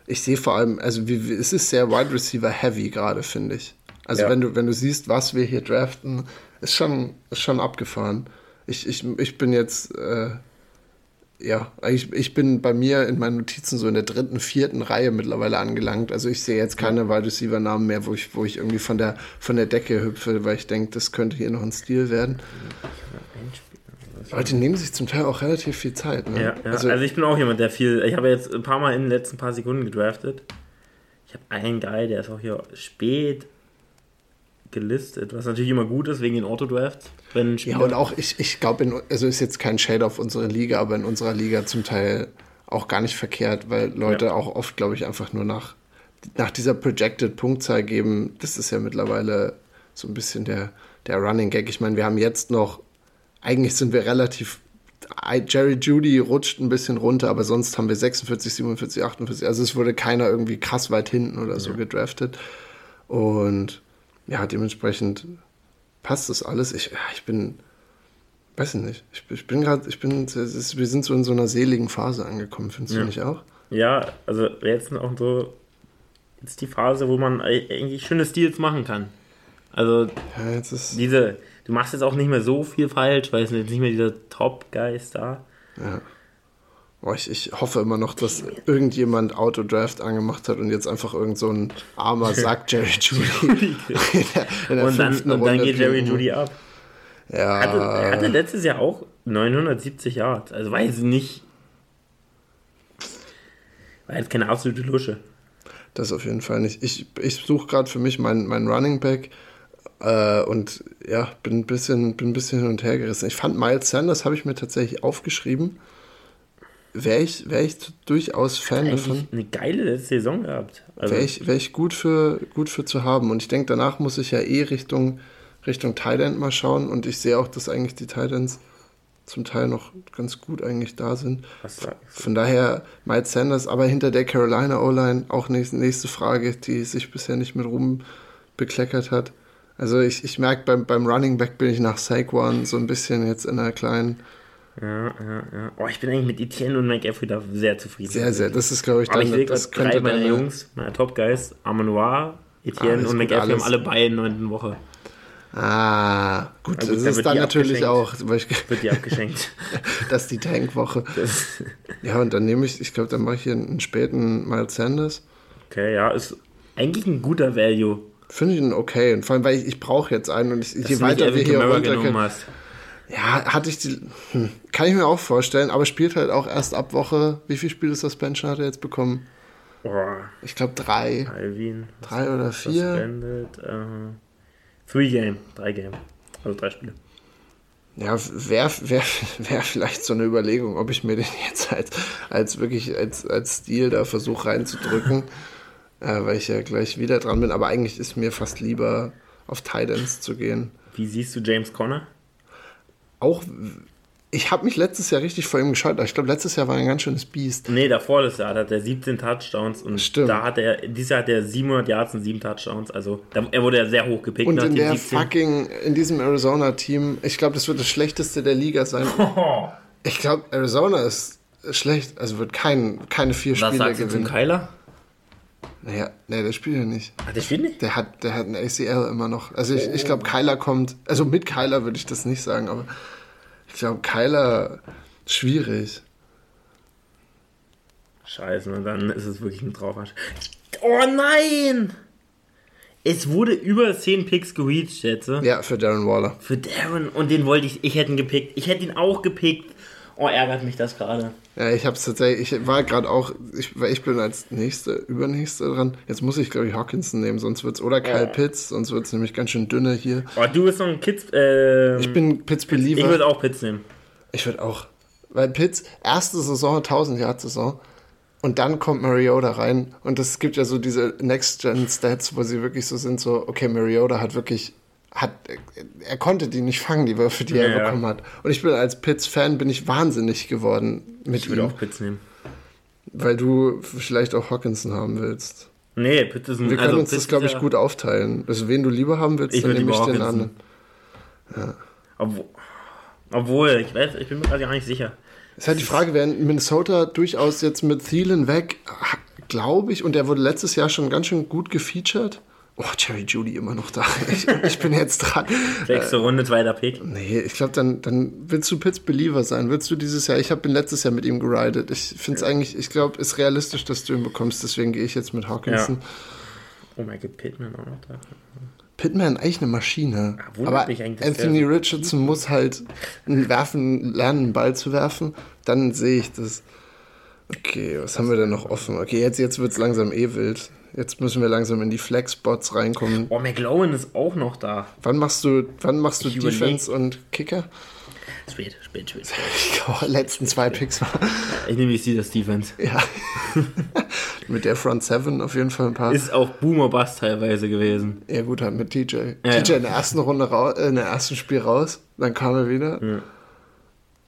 ich sehe vor allem, also wie, es ist sehr Wide Receiver Heavy gerade, finde ich. Also Ja. wenn du, wenn du siehst, was wir hier draften, ist schon, ist schon abgefahren. Ich, ich, ich bin jetzt, äh, ja, ich, ich bin bei mir in meinen Notizen so in der dritten, vierten Reihe mittlerweile angelangt. Also ich sehe jetzt keine Wide Receiver Namen mehr, wo ich, wo ich irgendwie von der, von der Decke hüpfe, weil ich denke, das könnte hier noch ein Stil werden. Leute nehmen sich zum Teil auch relativ viel Zeit. Ne? Ja, ja. Also, ich bin auch jemand, der viel. Ich habe jetzt ein paar Mal in den letzten paar Sekunden gedraftet. Ich habe einen Guy, der ist auch hier spät gelistet, was natürlich immer gut ist wegen den Autodrafts. Wenn ein Ja, Spieler- und auch, ich, ich glaube, also ist jetzt kein Shade auf unsere Liga, aber in unserer Liga zum Teil auch gar nicht verkehrt, weil Leute Ja. auch oft, glaube ich, einfach nur nach, nach dieser Projected Punktzahl geben. Das ist ja mittlerweile so ein bisschen der, der Running Gag. Ich meine, wir haben jetzt noch, eigentlich sind wir relativ, Jerry Judy rutscht ein bisschen runter, aber sonst haben wir 46, 47, 48. Also es wurde keiner irgendwie krass weit hinten oder so gedraftet. Und ja, dementsprechend passt das alles. Ich, ja, ich bin, weiß ich nicht, ich, ich bin gerade, ich bin, ist, wir sind so in so einer seligen Phase angekommen, findest Ja. du nicht auch? Ja, also jetzt auch so. Jetzt die Phase, wo man eigentlich schöne Stils machen kann. Also Ja, jetzt ist, diese. Du machst jetzt auch nicht mehr so viel falsch, weil es sind jetzt nicht mehr dieser Top-Guys da. ja. Boah, ich, ich hoffe immer noch, dass irgendjemand Autodraft angemacht hat und jetzt einfach irgend so ein armer Sack Jerry Judy in der, in der Und dann, und dann geht Jerry. Judy ab. Ja, Hatte, er hatte letztes Jahr auch 970 Yards. Also war jetzt nicht. War jetzt keine absolute Lusche. Das auf jeden Fall nicht. Ich, ich suche gerade für mich meinen mein Running Back äh, und ja, bin ein, bisschen, bin ein bisschen hin und her gerissen. Ich fand Miles Sanders, habe ich mir tatsächlich aufgeschrieben. Wäre ich, wär ich durchaus Fan davon. Eine geile Saison gehabt. Also, Wäre ich, wär ich gut, für, gut für zu haben. Und ich denke, danach muss ich ja eh Richtung, Richtung End mal schauen. Und ich sehe auch, dass eigentlich die Ends zum Teil noch ganz gut eigentlich da sind. Von daher Miles Sanders, aber hinter der Carolina O-Line auch nächste, nächste Frage, die sich bisher nicht mit Ruhm bekleckert hat. Also ich, ich merke, beim, beim Running Back bin ich nach Saquon so ein bisschen jetzt in einer kleinen, Ja, ja, ja. Oh, ich bin eigentlich mit Etienne und McAfee da sehr zufrieden. sehr, sehr, das ist glaube ich Aber ich sehe das drei könnte meiner deine- Jungs, meiner Top Guys, Amanoir, Etienne und McAfee haben alle beide in der neunten Woche. Ah, gut, gut, das da ist dann natürlich auch, Wird die abgeschenkt. das ist die Tankwoche. Das, Ja, und dann nehme ich, ich glaube, dann mache ich hier einen späten Miles Sanders. okay, ja, ist eigentlich ein guter Value. Finde ich ihn okay. Und vor allem, weil ich, ich brauche jetzt einen und ich, je Dass weiter wir hier runtergehen. Ja, hatte ich die. Hm, kann ich mir auch vorstellen, aber spielt halt auch erst ab Woche. Wie viel Spiele Suspension hat er jetzt bekommen? Oh, Ich glaube drei. Alvin. Drei oder vier. Suspended. Äh, three Game. Drei Game. Also drei Spiele. Ja, wäre wär, wär vielleicht so eine Überlegung, ob ich mir den jetzt als, als wirklich als, als Stil da versuche reinzudrücken, äh, weil ich ja gleich wieder dran bin. Aber eigentlich ist mir fast lieber auf Titans zu gehen. Wie siehst du James Conner? Auch Ich habe mich letztes Jahr richtig vor ihm gescheut. Ich glaube, letztes Jahr war er ein ganz schönes Biest. Nee, davor das Jahr hat er 17 Touchdowns und Stimmt. da hat er, dieses Jahr hat er 700 Yards und 7 Touchdowns. Also da, er wurde ja sehr hoch gepickt Und in der 17. fucking, in diesem Arizona-Team, ich glaube, das wird das schlechteste der Liga sein. Oh. Ich glaube, Arizona ist schlecht, also wird kein, keine vier Was Spiele sagst du zum gewinnen. Kyler? Naja, nee, der spielt ja nicht. Ach, der spielt nicht? Der hat, der hat ein ACL immer noch. Also ich, ich glaube, Kyler kommt, also mit Kyler würde ich das nicht sagen, aber ich glaube, Kyler schwierig. Scheiße, und dann ist es wirklich ein Traumarsch. Oh nein! Es wurde über 10 Picks gereached jetzt. Ja, für Darren Waller. Für Darren. Und den wollte ich, ich hätte ihn gepickt. Ich hätte ihn auch gepickt. Oh, ärgert mich das gerade. Ja, ich habe es tatsächlich, ich war gerade auch, ich, weil ich bin als nächste, übernächste dran. Jetzt muss ich, glaube ich, Hawkinson nehmen, sonst wird's oder Kyle Ja. Pitts, sonst wird's nämlich ganz schön dünne hier. Oh, du bist noch ein Kids. Ähm, Ich bin Pitts ich würde auch Pitts nehmen. Ich würde auch. Weil Pitts, erste Saison, 1000 Yard Saison. Und dann kommt Mariota rein. Und es gibt ja so diese Next-Gen-Stats, wo sie wirklich so sind, so, okay, Mariota hat wirklich, hat, er konnte die nicht fangen, die Würfe, die er Ja, ja. bekommen hat. Und ich bin als Pitts-Fan, bin ich wahnsinnig geworden mit Ich würde ihm. auch Pitts nehmen. Weil du vielleicht auch Hawkinson haben willst. Nee, Pitts ist ein. Wir können also uns Pitts das, glaube ich, ja- gut aufteilen. Also, wen du lieber haben willst, Ich dann nehme ich den anderen. Obwohl, obwohl, ich weiß, ich bin mir gerade gar nicht sicher. Ist halt die Frage, während Minnesota durchaus jetzt mit Thielen weg, glaube ich, und der wurde letztes Jahr schon ganz schön gut gefeatured. Oh, Jerry Judy immer noch da. Ich, ich bin jetzt dran. Sechste Runde, zweiter Pick. Nee, ich glaube, dann, dann willst du Pitts Believer sein. Willst du dieses Jahr, ich habe letztes Jahr mit ihm geridet. Ich finde es eigentlich, ich glaube, ist realistisch, dass du ihn bekommst. Deswegen gehe ich jetzt mit Hawkinson. Oh mein Gott, Pittman auch noch da. Pittman eigentlich eine Maschine. Ja, wundert Aber Anthony Richardson muss halt werfen, lernen, einen Ball zu werfen. Dann sehe ich das. Okay, was haben wir denn noch offen? Okay, jetzt, jetzt wird es langsam eh wild. Jetzt müssen wir langsam in die Flex-Spots reinkommen. Oh, McLowan ist auch noch da. Wann machst du, wann machst du Ich überleg. Defense und Kicker? Spät, spät, spät, spät. Ich glaube, letzten zwei Picks war. Ich nehme jetzt Steelers Defense. Ja. mit der Front Seven auf jeden Fall ein paar. Ist auch Boomer Bust teilweise gewesen. ja, gut, halt mit TJ. Ja, TJ ja. in der ersten Runde raus, äh, in der ersten Spiel raus, dann kam er wieder.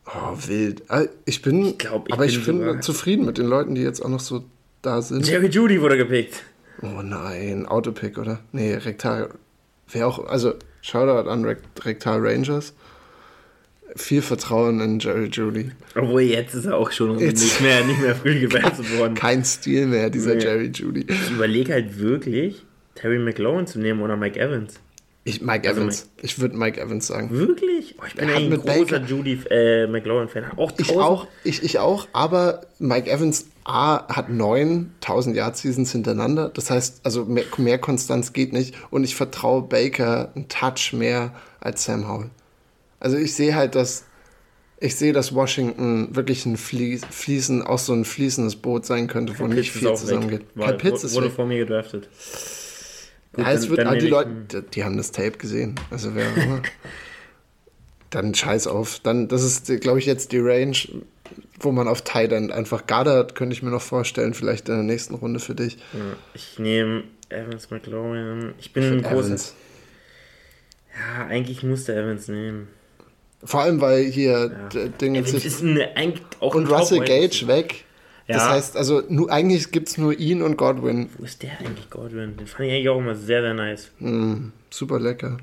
Oh, wild. Ah, Ich bin, glaub, ich aber ich bin bin sogar- zufrieden mit den Leuten, die jetzt auch noch so da sind. Jerry Judy wurde gepickt. Oh nein, Autopick, oder? Nee, Rektal. Wer auch, also Shoutout an Rekt- Rektal Rangers. Viel Vertrauen in Jerry Judy. Obwohl jetzt ist er auch schon Jetzt- nicht mehr, nicht mehr früh gewechselt worden. Kein Stil mehr, dieser Nee. Jerry Judy. Ich überlege halt wirklich, Terry McLaurin zu nehmen oder Mike Evans. Ich, Mike Also Evans. Ich würde Mike Evans sagen. Wirklich? Oh, ich bin ein großer Baker- Judy äh, McLaurin-Fan. Auch Ich 1000 auch, ich, ich auch, aber Mike Evans A hat neun 1000 Yard Seasons hintereinander. Das heißt, also mehr, mehr Konstanz geht nicht. Und ich vertraue Baker einen Touch mehr als Sam Howell. Also ich sehe halt, dass ich sehe, dass Washington wirklich ein Fließ, Fließen, auch so ein fließendes Boot sein könnte, wo Pitts nicht viel zusammengeht. wurde, ist wurde weg. vor mir gedraftet. Gut, Ja, es wird, ah, die Leute, die, haben das Tape gesehen. Also wer auch immer. Dann scheiß auf. Dann, das ist, glaube ich, jetzt die Range, wo man auf End einfach Goddard könnte ich mir noch vorstellen, vielleicht in der nächsten Runde für dich. Ja, Ich nehme Evans McLaurin. Ich bin Ich ein großer. Evans. Ja, eigentlich musste Evans nehmen. Vor allem, weil hier d- Dinge sich. ist eine, auch Und Russell Gage weg. Das Ja. heißt, also nur, eigentlich gibt es nur ihn und Godwin. Wo ist der eigentlich, Godwin? Den fand ich eigentlich auch immer sehr, sehr nice. Super lecker.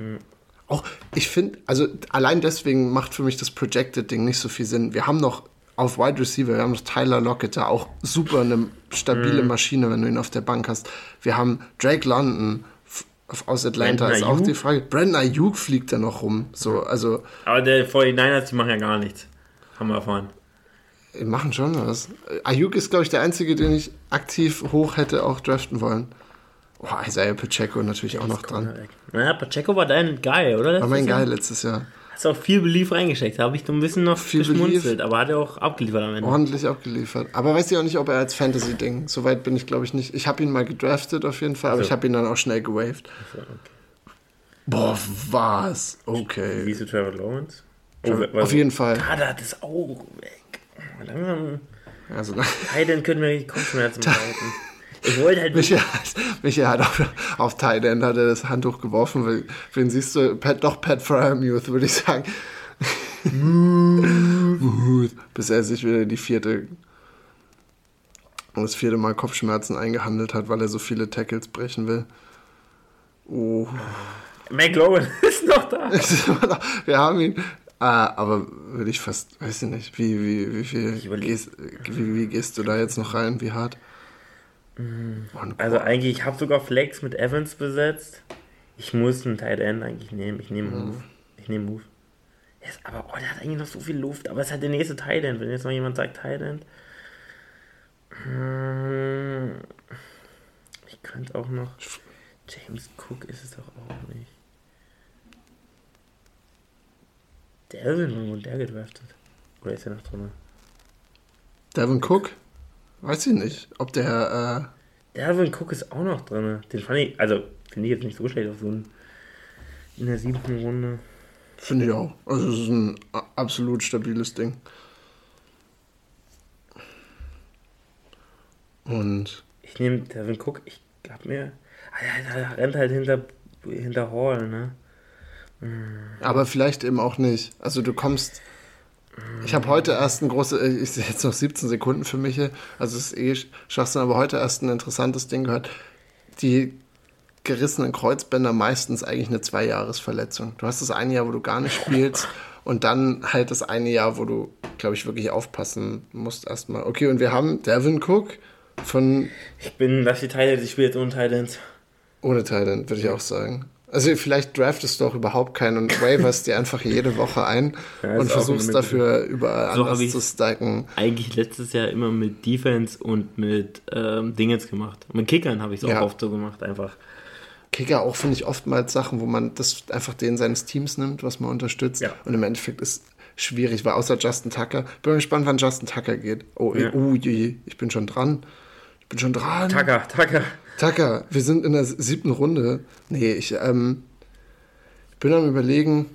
Auch, ich finde, also allein deswegen macht für mich das Projected-Ding nicht so viel Sinn. Wir haben noch auf Wide Receiver, wir haben noch Tyler Lockett, da auch super eine stabile Maschine, wenn du ihn auf der Bank hast. Wir haben Drake London aus Atlanta, Brandon ist auch Ayuk? die Frage. Brandon Ayuk fliegt da noch rum. So, also, Aber der 49ers, die machen ja gar nichts. Haben wir erfahren. die machen schon was. Ayuk ist, glaube ich, der einzige, den ich aktiv hoch hätte auch draften wollen. Oh, Isaiah Pacheco natürlich auch noch dran. Naja, Pacheco war dein Guy, oder? War mein Letztes Jahr? Geil letztes Jahr. Hast auch viel Belief reingesteckt. Da habe ich so ein bisschen noch Viel geschmunzelt, aber hat er auch abgeliefert am Ende. ordentlich abgeliefert. Aber weiß ich auch nicht, ob er als Fantasy-Ding. Soweit bin ich, glaube ich, nicht. Ich habe ihn mal gedraftet auf jeden Fall, aber So. ich habe ihn dann auch schnell gewaved. So, okay. Boah, was? Wie Okay. ist du Trevor Lawrence? Oh, auf jeden Fall. Ah, da hat das Auge weg. Langsam. Also, Hayden können mir die Kopfschmerzen bereiten. Ich wollte halt Michael, hat- Michael hat auf, auf End hat er das Handtuch geworfen, wen siehst du? Pat, doch Pat Fryermuth, würde ich sagen. bis er sich wieder die vierte das vierte Mal Kopfschmerzen eingehandelt hat, weil er so viele Tackles brechen will. Oh. McLaurin ist noch da. Wir haben ihn. Ah, aber würde ich fast, weiß ich nicht, wie, wie, wie viel gehst, wie, wie gehst du da jetzt noch rein? Wie hart? Also eigentlich, ich habe sogar Flex mit Evans besetzt. Ich muss einen Tight End eigentlich nehmen. Ich nehme Move. Ich nehme Move. Yes, aber oh, der hat eigentlich noch so viel Luft. Aber es ist halt der nächste Tight End. Wenn jetzt noch jemand sagt Tight End. Hm, Ich könnte auch noch. James Cook ist es doch auch nicht. Wann wurde der gedraftet? Oder ist er noch drin? Devin Cook? Weiß ich nicht, ob der, äh, Delvin Cook ist auch noch drin. Den fand ich, also finde ich jetzt nicht so schlecht auf so einen, in der siebten Runde. finde ich auch. Also es ist ein absolut stabiles Ding. Und Ich nehme Delvin Cook, ich glaube mir, ah, ja, der rennt halt hinter, hinter Hall, ne? Aber vielleicht eben auch nicht. Also du kommst. Ich habe heute erst ein großes, ich sehe jetzt noch 17 Sekunden für mich, also es ist eh Schwachsinn, aber heute erst ein interessantes Ding gehört. Die gerissenen Kreuzbänder meistens eigentlich eine Zweijahresverletzung. Du hast das eine Jahr, wo du gar nicht spielst und dann halt das eine Jahr, wo du, glaube ich, wirklich aufpassen musst erstmal. Okay, und wir haben Devin Cook von Ich bin, lass die Teile, ich spiele jetzt ohne Titans. ohne Thailand, würde ich auch sagen. Also vielleicht draftest du auch überhaupt keinen und waverst dir einfach jede Woche ein Ja, und versuchst dafür überall So anders zu stacken. Eigentlich letztes Jahr immer mit Defense und mit ähm, Dingens gemacht. Mit Kickern habe ich es auch Ja. oft so gemacht, einfach. Kicker auch, finde ich, oftmals Sachen, wo man das einfach den seines Teams nimmt, was man unterstützt. Ja. Und im Endeffekt ist schwierig, weil außer Justin Tucker, bin gespannt, wann Justin Tucker geht. Oh, Ja. oh je, ich bin schon dran. Ich bin schon dran. Tucker, Tucker. Tucker, wir sind in der siebten Runde. Nee, ich ähm, bin am überlegen,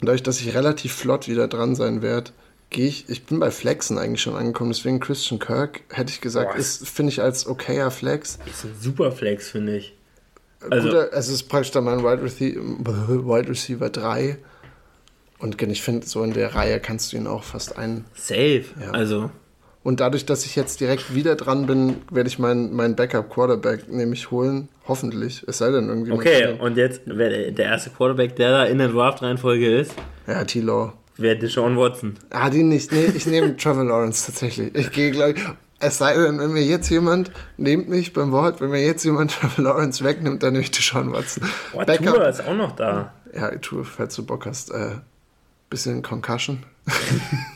dadurch, dass ich relativ flott wieder dran sein werde, gehe ich, ich bin bei Flexen eigentlich schon angekommen, deswegen Christian Kirk, hätte ich gesagt, Boah. ist, finde ich als okayer Flex. Ist ein super Flex, finde ich. Also, Also- Guter, also es ist praktisch dann mein Wide Receiver, Wide Receiver 3. Und ich finde, so in der Reihe kannst du ihn auch fast ein. Safe. Ja. Also, Und dadurch, dass ich jetzt direkt wieder dran bin, werde ich meinen mein Backup-Quarterback nämlich holen. Hoffentlich. Es sei denn irgendwie. okay, und jetzt, wer der- erste Quarterback, der da in der Draft-Reihenfolge ist, Ja, T-Law. wäre Deshaun Watson. Ah, die nicht. Nee, ich nehme Trevor Lawrence tatsächlich. Ich gehe gleich. Es sei denn, wenn mir jetzt jemand, nehmt mich beim Wort, wenn mir jetzt jemand Trevor Lawrence wegnimmt, dann nehme ich Deshaun Watson. Boah, Tua ist auch noch da. Ja, Tour, falls du Bock hast, äh, bisschen Concussion.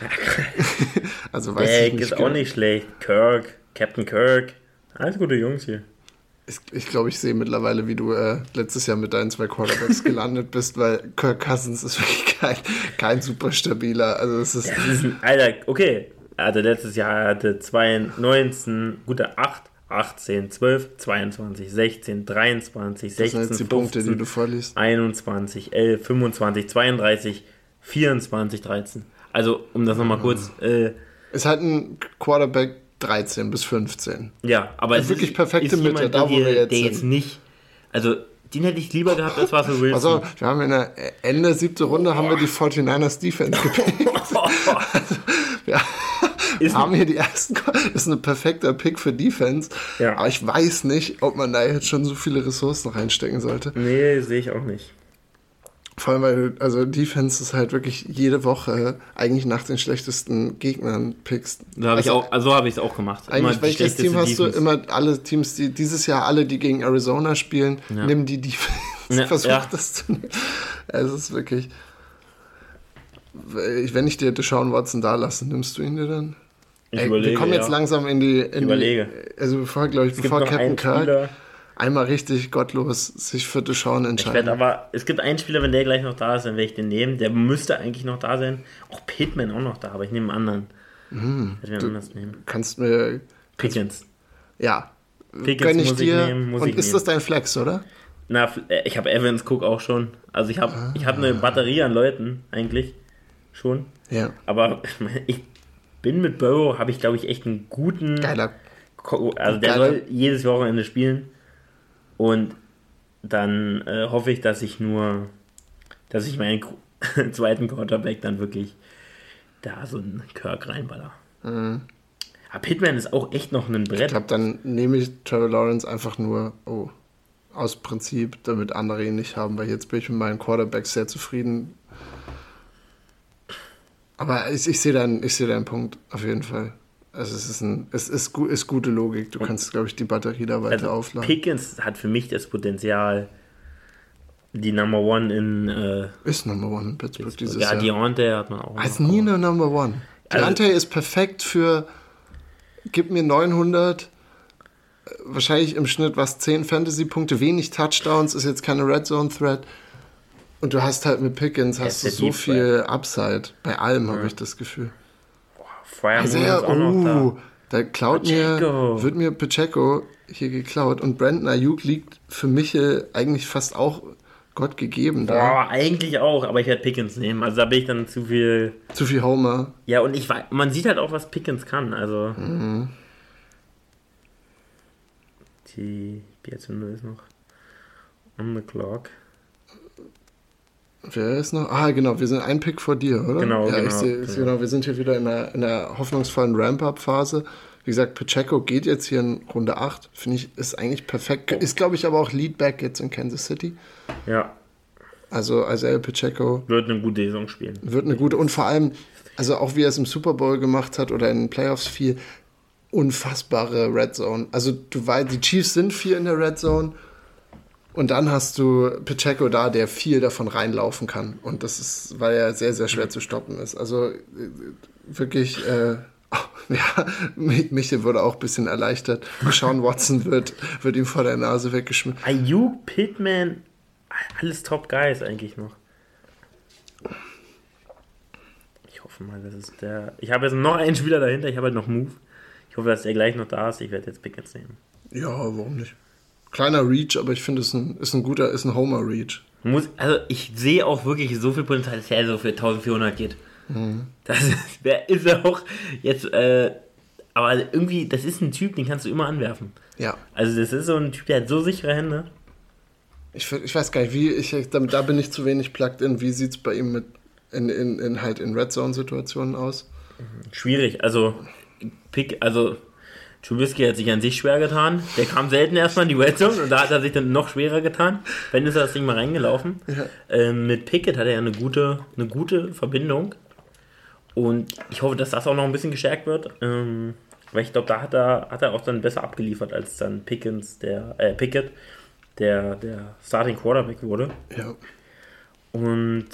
also weiß ich Beck nicht. ist genau. auch nicht schlecht. Kirk, Captain Kirk. Alles gute Jungs hier. Ich, ich glaube, ich sehe mittlerweile, wie du äh, letztes Jahr mit deinen zwei Quarterbacks gelandet bist, weil Kirk Cousins ist wirklich kein, kein super stabiler. Also es ist Das ist ein, Alter, okay. Er hatte letztes Jahr hatte 2, 19, gute 8, 18, 12, 22, 16, 23, das sind 16, jetzt die Punkte, die 15, du vorliest. 21, 11, 25, 32, 24, 13. Also, um das nochmal kurz. Äh, Ist halt ein Quarterback 13 bis 15. ja, aber es wirklich ist, perfekte ist Mitte, jemand, da, wo wir jetzt der sind. jetzt nicht. Also, den hätte ich lieber gehabt als Russell Wilson. Also, wir haben in der Ende siebte Runde haben wir die 49ers Defense gepickt. Wir Ist- haben hier die ersten. Das ist ein perfekter Pick für Defense. Ja. Aber ich weiß nicht, ob man da jetzt schon so viele Ressourcen reinstecken sollte. nee, sehe ich auch nicht. Vor allem, weil du, also Defense ist halt wirklich jede Woche eigentlich nach den schlechtesten Gegnern pickst. So habe ich Also auch, also habe ich es auch gemacht. Immer Eigentlich, die welches Team hast du? Defense. Immer alle Teams, die dieses Jahr alle, die gegen Arizona spielen, Ja. nimm die Defense. Ja, Versuch ja. das zu nehmen. Es ist wirklich. Wenn ich dir Deshaun Watson da lasse, nimmst du ihn dir dann? Ich Ey, überlege, wir kommen jetzt ja. langsam in die. In überlege. Die, also bevor, glaube ich, Es bevor Captain Kirk. Einmal richtig gottlos sich für Deshaun Ich werde aber, es gibt einen Spieler, wenn der gleich noch da ist, dann werde ich den nehmen. Der müsste eigentlich noch da sein. Auch Pittman auch noch da, aber ich nehme einen anderen. Mhm. Ich werde einen anders nehmen. Kannst mir. Pickens. Ja. Pickens Gönn ich muss dir. ich nehmen, muss Und ist nehmen. das dein Flex, oder? Na, äh, ich habe Evans Cook auch schon. Also ich habe ich hab eine Batterie an Leuten eigentlich schon. Ja. Aber ich bin mit Burrow, habe ich glaube ich echt einen guten. Geiler. Also der Geiler- soll jedes Wochenende spielen. Und dann äh, hoffe ich, dass ich nur, dass ich meinen zweiten Quarterback dann wirklich da so einen Kirk reinballer. Mhm. Aber Pittman ist auch echt noch ein Brett. Ich glaube, dann nehme ich Trevor Lawrence einfach nur, oh, aus Prinzip, damit andere ihn nicht haben, weil jetzt bin ich mit meinen Quarterbacks sehr zufrieden. Aber ich, ich sehe deinen, ich sehe deinen Punkt auf jeden Fall. Also es ist, ein, es ist, ist gute Logik. Du kannst, glaube ich, die Batterie da weiter also aufladen. Pickens hat für mich das Potenzial, die Number One in. Äh, ist Number One in Pittsburgh dieses ja, Jahr. Ja, Deontay hat man auch. Als nie eine Number One. Also, Deontay ist perfekt für. Gib mir 900 wahrscheinlich im Schnitt was 10 Fantasy-Punkte, wenig Touchdowns, ist jetzt keine Red Zone Threat. Und du hast halt mit Pickens hast du so viel Upside. Bei allem ja. habe ich das Gefühl. Boah, also ja, auch uh, noch da. da klaut Pacheco. mir, wird mir Pacheco hier geklaut und Brandon Ayuk liegt für mich eigentlich fast auch Gott gegeben da. Boah, eigentlich auch, aber ich werde Pickens nehmen. Also da bin ich dann zu viel. Zu viel Homer. Ja, und ich weiß, man sieht halt auch, was Pickens kann. Also. Mhm. Die Bierzünder ist noch on the clock. Wer ist noch? Ah, genau, wir sind ein Pick vor dir, oder? Genau, ja, genau, ich seh, genau. genau. Wir sind hier wieder in einer, in einer hoffnungsvollen Ramp-Up-Phase. Wie gesagt, Pacheco geht jetzt hier in Runde 8. Finde ich, ist eigentlich perfekt. Ist, glaube ich, aber auch Leadback jetzt in Kansas City. Ja. Also, Isaiah Pacheco. Wird eine gute Saison spielen. Wird eine gute. Und vor allem, also auch wie er es im Super Bowl gemacht hat oder in den Playoffs viel, unfassbare Red Zone. Also du weißt, die Chiefs sind vier in der Red Zone und dann hast du Pacheco da, der viel davon reinlaufen kann. Und das ist, weil er sehr, sehr schwer zu stoppen ist. Also äh, wirklich, äh, ja, Michael wurde auch ein bisschen erleichtert. Sean Watson wird, wird ihm vor der Nase weggeschmissen. Ayuk, Pittman, alles Top Guys eigentlich noch. Ich hoffe mal, das ist der. Ich habe jetzt noch einen Spieler dahinter, ich habe halt noch Move hoffe, dass er gleich noch da ist. Ich werde jetzt Pickens nehmen. Ja, warum nicht? Kleiner Reach, aber ich finde, es ein, ist ein guter, ist ein Homer-Reach. Also ich sehe auch wirklich so viel Potenzial, dass er so für 1400 geht. Mhm. Das ist, der ist auch jetzt, äh, aber irgendwie, das ist ein Typ, den kannst du immer anwerfen. Ja. Also das ist so ein Typ, der hat so sichere Hände. Ich, ich weiß gar nicht, wie, ich, da, da bin ich zu wenig plugged in. Wie sieht es bei ihm mit in, in, in halt in Red Zone-Situationen aus? Schwierig, also Pick, also Trubisky hat sich an sich schwer getan. Der kam selten erstmal in die Red Zone und da hat er sich dann noch schwerer getan. Wenn ist er das Ding mal reingelaufen. Ja. Ähm, mit Pickett hat er ja eine gute, eine gute Verbindung. Und ich hoffe, dass das auch noch ein bisschen gestärkt wird. Ähm, weil ich glaube, da hat er, hat er auch dann besser abgeliefert, als dann Pickens, der, äh, Pickett, der, der Starting Quarterback wurde. Ja. Und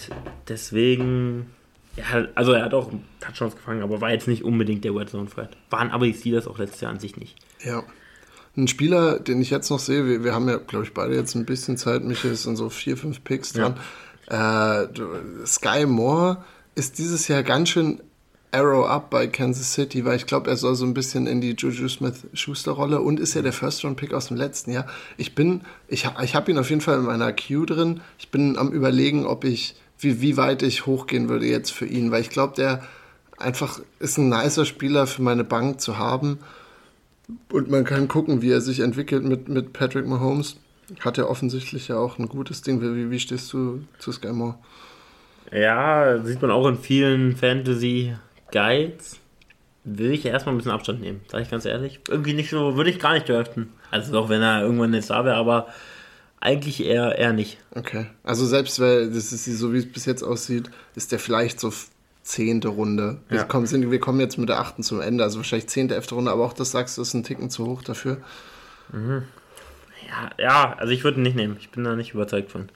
deswegen ja, also er hat auch Touchdowns gefangen, aber war jetzt nicht unbedingt der Red Zone Threat. Waren aber die Steelers auch letztes Jahr an sich nicht. Ja. Ein Spieler, den ich jetzt noch sehe, wir, wir haben ja, glaube ich, beide jetzt ein bisschen Zeit, Michael, sind so vier, fünf Picks dran. Ja. Äh, Sky Moore ist dieses Jahr ganz schön Arrow up bei Kansas City, weil ich glaube, er soll so ein bisschen in die Juju Smith-Schuster-Rolle und ist ja der First-Round-Pick aus dem letzten Jahr. Ich bin, ich, ich habe ihn auf jeden Fall in meiner Queue drin. Ich bin am überlegen, ob ich wie, wie weit ich hochgehen würde jetzt für ihn, weil ich glaube, der einfach ist ein nicer Spieler für meine Bank zu haben. Und man kann gucken, wie er sich entwickelt mit, mit Patrick Mahomes. Hat er offensichtlich ja auch ein gutes Ding. Wie, wie stehst du zu Sky Moore? Ja, sieht man auch in vielen Fantasy-Guides. Will ich ja erstmal ein bisschen Abstand nehmen, sage ich ganz ehrlich. Irgendwie nicht so, würde ich gar nicht draften. Also auch wenn er irgendwann jetzt da wäre, aber eigentlich eher, eher nicht. Okay. Also selbst weil das ist so wie es bis jetzt aussieht, ist der vielleicht so zehnte Runde. Wir, ja. kommen, sind, wir kommen jetzt mit der achten zum Ende, also wahrscheinlich zehnte, elfte Runde, aber auch das sagst du, ist ein Ticken zu hoch dafür. Mhm. Ja, ja, also ich würde ihn nicht nehmen. Ich bin da nicht überzeugt von.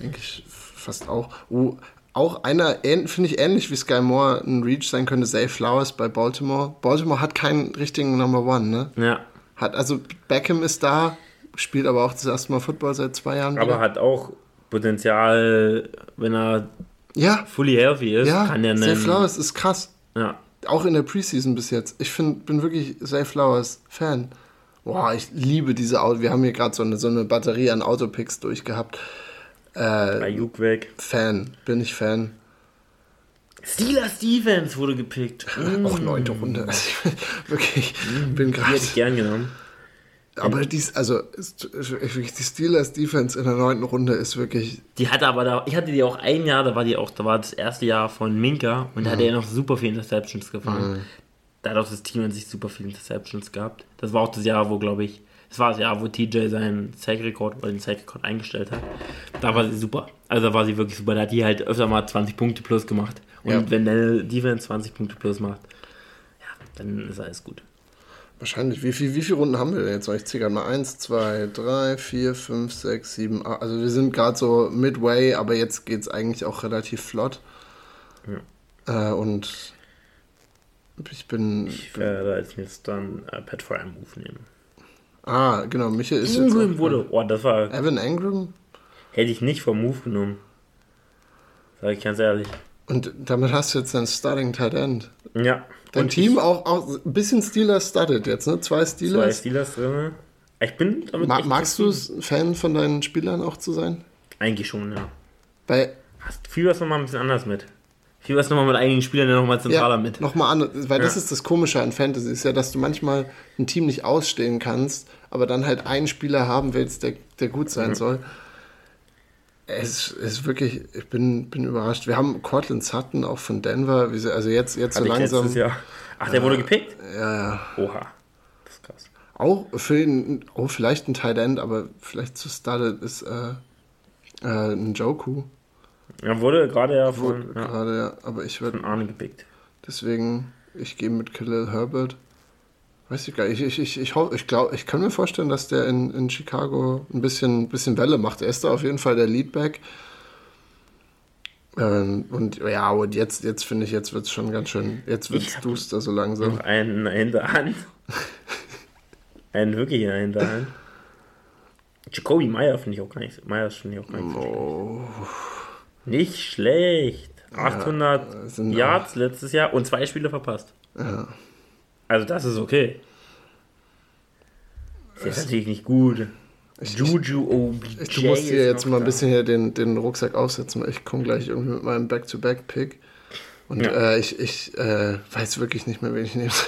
Denke ich fast auch. Oh, auch einer, finde ich ähnlich wie Sky Moore ein Reach sein könnte, Zay Flowers bei Baltimore. Baltimore hat keinen richtigen Number One, ne? Ja. Hat, also Beckham ist da, spielt aber auch das erste Mal Football seit zwei Jahren. Aber wieder. hat auch Potenzial, wenn er ja. fully healthy ist, ja, kann der einen. Zay Flowers ist krass. Ja. Auch in der Preseason bis jetzt. Ich find, bin wirklich Zay Flowers Fan. Boah, ich liebe diese Auto. Wir haben hier gerade so eine, so eine Batterie an Autopicks durchgehabt. Äh, Ayuk weg. Fan, bin ich Fan. Steeler Stevens wurde gepickt. Mm. Auch neunte Runde. Also, wirklich, mm. bin gerade. Hätte ich gern genommen. Aber dies, also die Steelers Defense in der neunten Runde ist wirklich. Die hatte aber da, ich hatte die auch ein Jahr, da war die auch, da war das erste Jahr von Minka und da hat er noch super viele Interceptions gefahren. Da hat auch das Team an sich super viele Interceptions gehabt. Das war auch das Jahr, wo, glaube ich, das war das Jahr, wo TJ seinen Sack-Rekord oder den Sack-Rekord eingestellt hat. Da war sie super. Also da war sie wirklich super. Da hat die halt öfter mal 20 Punkte plus gemacht. Und Ja. wenn deine Defense 20 Punkte plus macht, ja, dann ist alles gut. Wahrscheinlich, wie, viel, wie viele Runden haben wir denn jetzt? noch? Ich zähle gerade mal 1, 2, 3, 4, 5, 6, 7, 8. Also wir sind gerade so midway, aber jetzt geht es eigentlich auch relativ flott. Äh, und ich bin. Ich werde jetzt dann äh, Pat for Move nehmen. Ah, genau, Michael ist Ingram jetzt. wurde, oh, das war, Evan Engram? hätte ich nicht vom Move genommen. Sag ich ganz ehrlich. Und damit hast du jetzt dein Starting Tight End. Ja. Dein Und Team ich, auch, auch ein bisschen Steelers studded jetzt, ne? Zwei Zwei Steelers. Steelers drin. Ich bin damit Ma magst du es, Fan von deinen Spielern auch zu sein? Eigentlich schon, ja. Weil Hast viel was nochmal ein bisschen anders mit. Viel was nochmal mit einigen Spielern nochmal zentraler mit. Nochmal an, weil das Ja. ist das Komische an Fantasy, ist ja, dass du manchmal ein Team nicht ausstehen kannst, aber dann halt einen Spieler haben willst, der, der gut sein soll. Es ist wirklich, ich bin, bin überrascht. Wir haben Cortland Sutton auch von Denver, also jetzt, jetzt so Hatte ich langsam. Ach, der wurde gepickt? Ja, ja. Oha. Das ist krass. Auch für den, oh, vielleicht ein Tight End, aber vielleicht zu started ist äh, äh, ein Joku. Er wurde gerade ja von, ja, Gerade, ja. Aber ich würde von Arne gepickt. Deswegen, ich gehe mit Khalil Herbert. Weiß ich gar nicht. Ich, ich, ich, hoffe, ich glaube, ich kann mir vorstellen, dass der in, in Chicago ein bisschen, bisschen Welle macht. Er ist da auf jeden Fall der Leadback. Ähm, und ja, und jetzt, jetzt finde ich, jetzt wird es schon ganz schön, jetzt wird Ich es duster so langsam. Noch einen in der Hinterhand. einen wirklich in der Hinterhand. Jacoby Meyer finde ich auch gar nicht. Meyer finde ich auch gar nicht. so Oh, Nicht schlecht. 800 sind Yards letztes Jahr und zwei Spiele verpasst. ja. Also das ist okay. Ist jetzt natürlich nicht gut. Juju OBJ. Ich, du musst ist hier jetzt mal ein bisschen hier den, den Rucksack aufsetzen, weil ich komme gleich irgendwie mit meinem Back-to-Back-Pick. Und Ja. äh, ich, ich äh, weiß wirklich nicht mehr, wen ich nehme.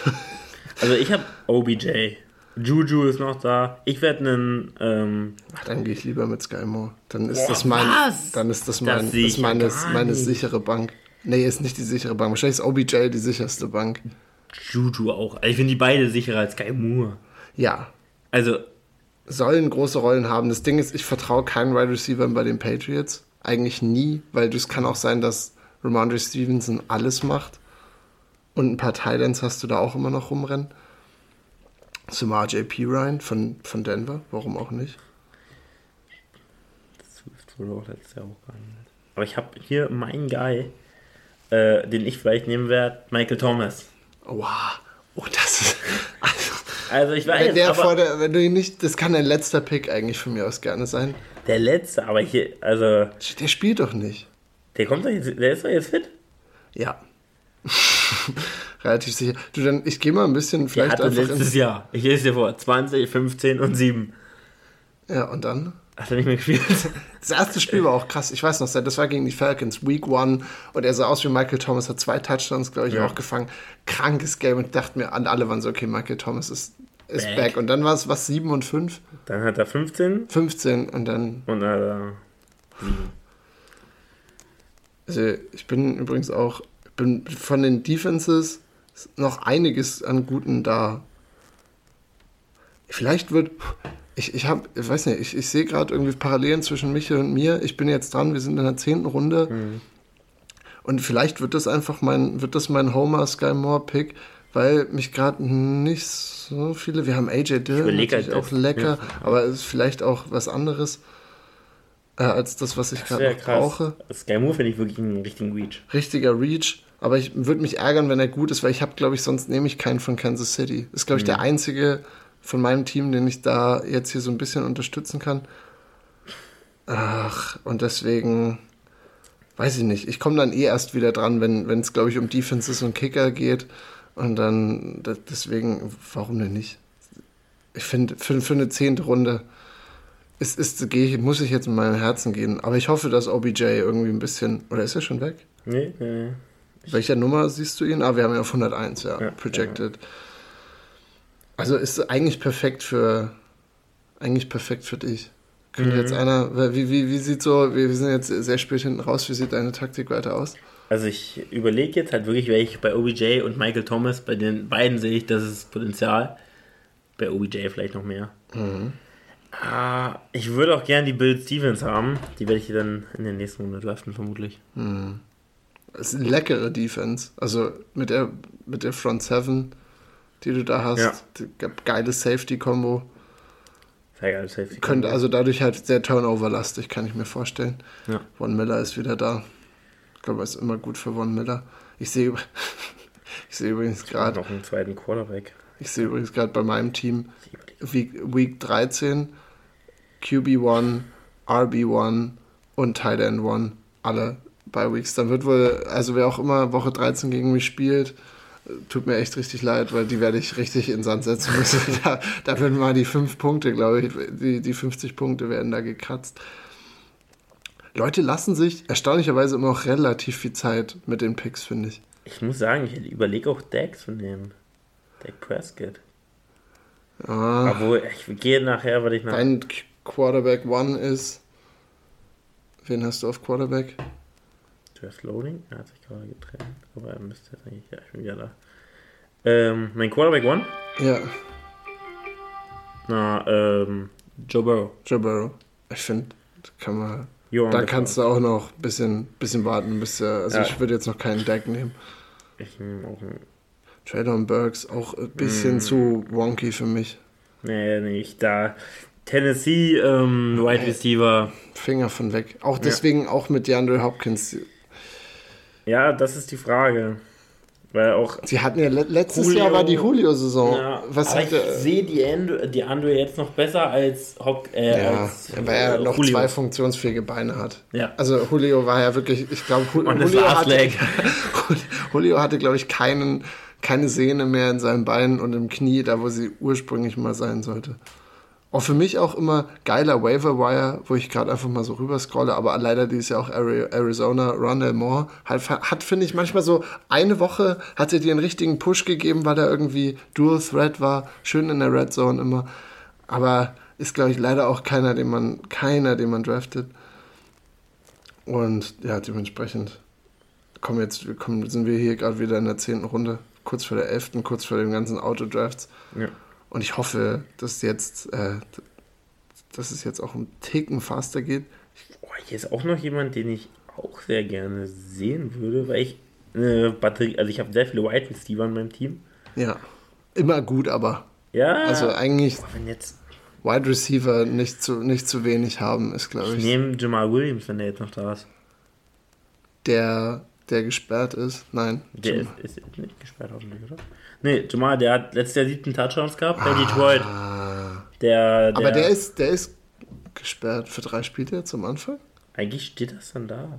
Also ich habe OBJ. Juju ist noch da. Ich werde einen. Ähm, Ach, Dann gehe ich lieber mit Sky Moore. Dann ist Boah, das mein, was? dann ist das Das mein, das ist meine, meine sichere Bank. Nee, ist nicht die sichere Bank. Wahrscheinlich ist OBJ die sicherste Bank. Juju auch. Also ich finde die beide sicherer als Sky Moore. Ja, Also, sollen große Rollen haben. Das Ding ist, ich vertraue keinen Wide Receiver bei den Patriots. Eigentlich nie, weil es kann auch sein, dass Ramondre Stevenson alles macht. Und ein paar Titans hast du da auch immer noch rumrennen. Zumal JP Ryan von, von Denver, warum auch nicht? Swift wurde auch letztes Jahr auch gehandelt. Aber ich habe hier meinen Guy, äh, den ich vielleicht nehmen werde, Michael Thomas. Wow. Oh, das ist. Also, Also ich weiß, wenn, der aber vor der, wenn du ihn nicht. Das kann dein letzter Pick eigentlich von mir aus gerne sein. der letzte, aber hier, also Der spielt doch nicht. der kommt doch jetzt, der ist doch jetzt fit. Ja. Relativ sicher. Du, dann, ich gehe mal ein bisschen Der vielleicht hatte einfach letztes Jahr, ich lese dir vor, 20, 15 und 7. Ja, und dann? Hat er nicht mehr gespielt? Das erste Spiel war auch krass. Ich weiß noch, das war gegen die Falcons, Week One. Und er sah aus wie Michael Thomas, hat zwei Touchdowns, glaube ich, Ja. auch gefangen. Krankes Game. Und dachte mir, an alle waren so, okay, Michael Thomas ist, ist back. Back. Und dann war es was, 7 und 5? Dann hat er 15 15 und dann. und dann hat er Also ich bin übrigens auch, ich bin von den Defenses noch einiges an guten da. Vielleicht wird, ich, ich habe, ich weiß nicht, ich, ich sehe gerade irgendwie Parallelen zwischen Michael und mir. Ich bin jetzt dran, wir sind in der zehnten Runde. Und vielleicht wird das einfach mein, wird das mein Homer Sky Moore Pick, weil mich gerade nicht so viele, wir haben AJ Dillon, halt auch lecker, aber es ist vielleicht auch was anderes äh, als das, was ich gerade brauche Sky Moore finde ich wirklich einen richtigen Reach. richtiger Reach. Aber ich würde mich ärgern, wenn er gut ist, weil ich habe, glaube ich, sonst nehme ich keinen von Kansas City. Ist, glaube ich, der einzige von meinem Team, den ich da jetzt hier so ein bisschen unterstützen kann. Ach, und deswegen weiß ich nicht. Ich komme dann eh erst wieder dran, wenn es, glaube ich, um Defenses und Kicker geht. Und dann, da- deswegen, warum denn nicht? Ich finde, für, für eine zehnte Runde ist, ist, ich, muss ich jetzt mit meinem Herzen gehen. Aber ich hoffe, dass OBJ irgendwie ein bisschen. Oder ist er schon weg? Nee, nee. Welcher Nummer siehst du ihn? Ah, wir haben ja auf 101, ja, Ja, projected. Also ist eigentlich perfekt für, eigentlich perfekt für dich. Könnte jetzt einer, wie, wie, wie sieht so, wir sind jetzt sehr spät hinten raus, wie sieht deine Taktik weiter aus? Also ich überlege jetzt halt wirklich, welche bei OBJ und Michael Thomas, bei den beiden sehe ich das ist Potenzial. Bei OBJ vielleicht noch mehr. Ah, ich würde auch gern die Bill Stevens haben. Die werde ich dann in der nächsten Runde draften, vermutlich. Das ist eine leckere Defense. Also mit der, mit der Front Seven, die du da hast, Ja. geile Safety-Kombo. Sehr geil, Safety. Könnte also dadurch halt sehr turnoverlastig, kann ich mir vorstellen. Ja. Von Miller ist wieder da. Ich glaube, er ist immer gut für Von Miller. Ich sehe, ich sehe übrigens gerade, noch einen zweiten Quarterback. ich sehe übrigens gerade bei meinem Team. Week, Week 13, QB1, RB1 und Tight End 1, alle bei Weeks. Dann wird wohl, also wer auch immer Woche 13 gegen mich spielt, tut mir echt richtig leid, weil die werde ich richtig in Sand setzen müssen. da, da werden mal die 5 Punkte, glaube ich, die, die 50 Punkte werden da gekratzt. Leute lassen sich erstaunlicherweise immer noch relativ viel Zeit mit den Picks, finde ich. Ich muss sagen, ich überlege auch Dak zu nehmen. Dak Prescott. Ah, Obwohl, ich gehe nachher, weil ich nach. dein Qu- Quarterback One ist. Wen hast du auf Quarterback? Draft Loading? Er hat sich gerade getrennt. Aber er müsste jetzt eigentlich. Ja, ich bin wieder da. Ähm, mein Quarterback One? Ja, Na, ähm, Joe Burrow. Joe Burrow. Ich finde, kann man. Johann Da kannst du auch noch ein bisschen, bisschen warten, bis der. Also Ja. ich würde jetzt noch keinen Deck nehmen. Ich nehme auch einen. Trader Burks auch ein bisschen Mm. zu wonky für mich. Nee, nicht da. Tennessee, ähm, Wide Receiver. Finger von weg. Auch deswegen auch mit DeAndre Hopkins. Ja, das ist die Frage. Weil auch. Sie hatten ja le letztes Julio- Jahr war die Julio-Saison. Ja, Was aber hat ich sehe die, Ando, die Ando jetzt noch besser als Hop, äh, Ja, als, weil er äh, noch Julio. zwei funktionsfähige Beine hat. Ja. Also Julio war ja wirklich, ich glaube, Julio, hatte. Julio hatte, glaube ich, keinen, keine Sehne mehr in seinen Beinen und im Knie, da wo sie ursprünglich mal sein sollte. Auch für mich auch immer geiler Waiver Wire, wo ich gerade einfach mal so rüber scrolle, aber leider dieses Jahr auch Ari- Arizona, Rondell Moore, halt, hat, finde ich, manchmal so eine Woche hat er dir einen richtigen Push gegeben, weil er irgendwie Dual Threat war, schön in der Red Zone immer. Aber ist, glaube ich, leider auch keiner, den man, keiner, den man draftet. Und ja, dementsprechend kommen jetzt, kommen, sind wir hier gerade wieder in der zehnten Runde, kurz vor der elften, kurz vor den ganzen Autodrafts. Ja. Und ich hoffe, dass jetzt, äh, dass es jetzt auch um Ticken faster geht. Oh, hier ist auch noch jemand, den ich auch sehr gerne sehen würde, weil ich eine Batterie, also ich habe sehr viele Wide Receiver in meinem Team. Ja, immer gut, aber Ja, also eigentlich aber wenn jetzt, Wide Receiver nicht zu, nicht zu wenig haben, ist, glaube ich ich, nehme Jamal Williams, wenn der jetzt noch da ist. der, der gesperrt ist. Nein, Der ist, ist nicht gesperrt hoffentlich, oder? Nee, Jamal, der hat letztes Jahr siebten Touchdowns gehabt bei Detroit. Ah, Der, der, aber der ist, der ist gesperrt für drei Spiele jetzt am Anfang. Eigentlich steht das dann da.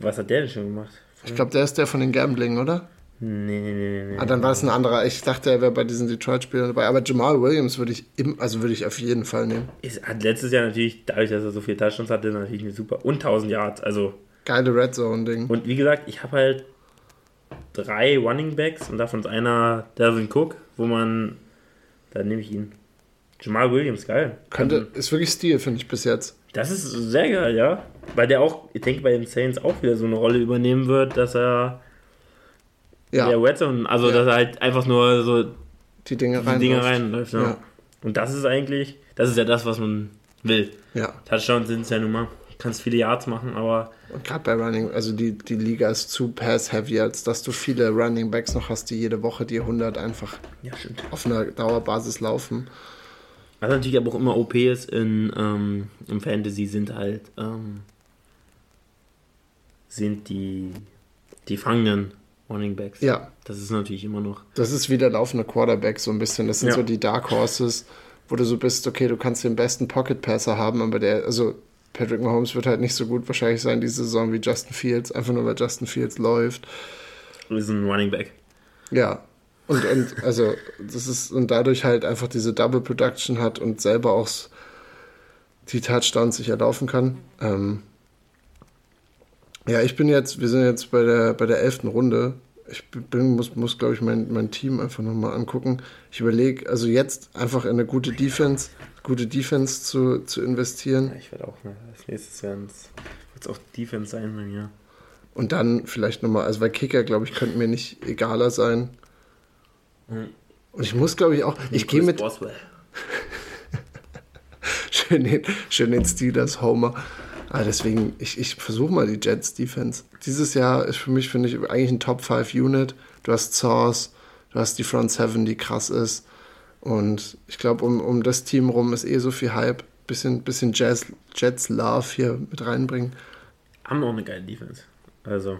Was hat der denn schon gemacht? Ich glaube, der ist der von den Gambling, oder? Nee, nee, nee, nee. nee. Ah, dann war es ein anderer. Ich dachte, er wäre bei diesen Detroit-Spielern dabei. Aber Jamal Williams würde ich, im, also würde ich auf jeden Fall nehmen. Ist, hat letztes Jahr natürlich, dadurch, dass er so viele Touchdowns hatte, natürlich eine super. Und 1000 Yards. Also, Geile Red Zone-Ding. und wie gesagt, ich habe halt drei Running Backs und davon ist einer Delvin Cook, wo man, da nehme ich ihn. Jamal Williams, geil. Könnte, ist wirklich Stil, finde ich bis jetzt. Das ist sehr geil, ja. Weil der auch, ich denke, bei den Saints auch wieder so eine Rolle übernehmen wird, dass er Ja, der Red Zone, also Ja. dass er halt einfach nur so die Dinge die rein. Dinge reinläuft. Ja. Ja. Und das ist eigentlich, das ist ja das, was man will. Ja. Touchdowns sind es ja nun mal. Kannst viele Yards machen, aber Und gerade bei Running, also die, die Liga ist zu pass-heavy, als dass du viele Running Backs noch hast, die jede Woche die 100 einfach ja, auf einer Dauerbasis laufen. Was natürlich aber auch immer OP ist in, ähm, im Fantasy sind halt ähm, sind die die fangenden Running Backs. Ja, Das ist natürlich immer noch. das ist wie der laufende Quarterback so ein bisschen. Das sind Ja. so die Dark Horses, wo du so bist, okay, du kannst den besten Pocket Passer haben, aber der, also Patrick Mahomes wird halt nicht so gut wahrscheinlich sein diese Saison wie Justin Fields, einfach nur weil Justin Fields läuft. ist ein Running Back. Ja. Und, und also das ist und dadurch halt einfach diese Double Production hat und selber auch die Touchdowns sich erlaufen kann. Ähm, ja, ich bin jetzt, wir sind jetzt bei der bei der elften Runde. ich bin, muss, muss glaube ich, mein, mein Team einfach nochmal angucken. Ich überlege, also jetzt einfach in eine gute Defense, gute Defense zu, zu investieren. Ja, ich werde auch, ne, als nächstes werden es auch Defense sein bei mir. Und dann vielleicht nochmal, also weil Kicker, glaube ich, könnte mir nicht egaler sein. Mhm. Und ich muss, glaube ich, auch, ich gehe mit, Boswell. schön den, schön den Steelers Homer. Ah, deswegen, ich, ich versuche mal die Jets Defense. Dieses Jahr ist für mich, finde ich, eigentlich ein Top 5 Unit. Du hast Sauce, du hast die Front 7, die krass ist. Und ich glaube, um, um das Team rum ist eh so viel Hype. Bisschen, bisschen Jazz, Jets Love hier mit reinbringen. Haben auch eine geile Defense. Also.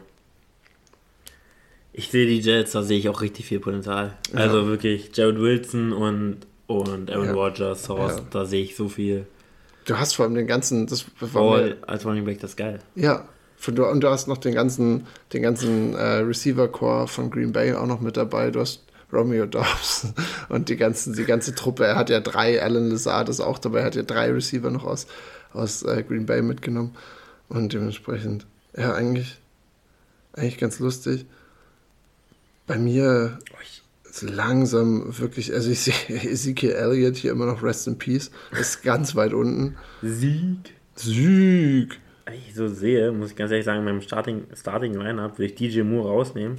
Ich sehe die Jets, da sehe ich auch richtig viel Potenzial. Also wirklich, Jared Wilson und, und Aaron Ja. Rodgers, Sauce, Ja. da sehe ich so viel. Du hast vor allem den ganzen, das war mir, als Running Back, das ist geil. ja, und du hast noch den ganzen, den ganzen äh, Receiver-Core von Green Bay auch noch mit dabei. Du hast Romeo Dobbs und die, ganzen, die ganze Truppe. Er hat ja drei, Alan Lazard ist auch dabei, er hat ja drei Receiver noch aus, aus äh, Green Bay mitgenommen. Und dementsprechend, ja, eigentlich, eigentlich ganz lustig. Bei mir ist langsam wirklich, also ich sehe Ezekiel Elliott hier immer noch Rest in Peace, ist ganz weit unten. Sieg. Sieg! Wenn ich so sehe, muss ich ganz ehrlich sagen, beim Starting, Starting Lineup würde ich DJ Moore rausnehmen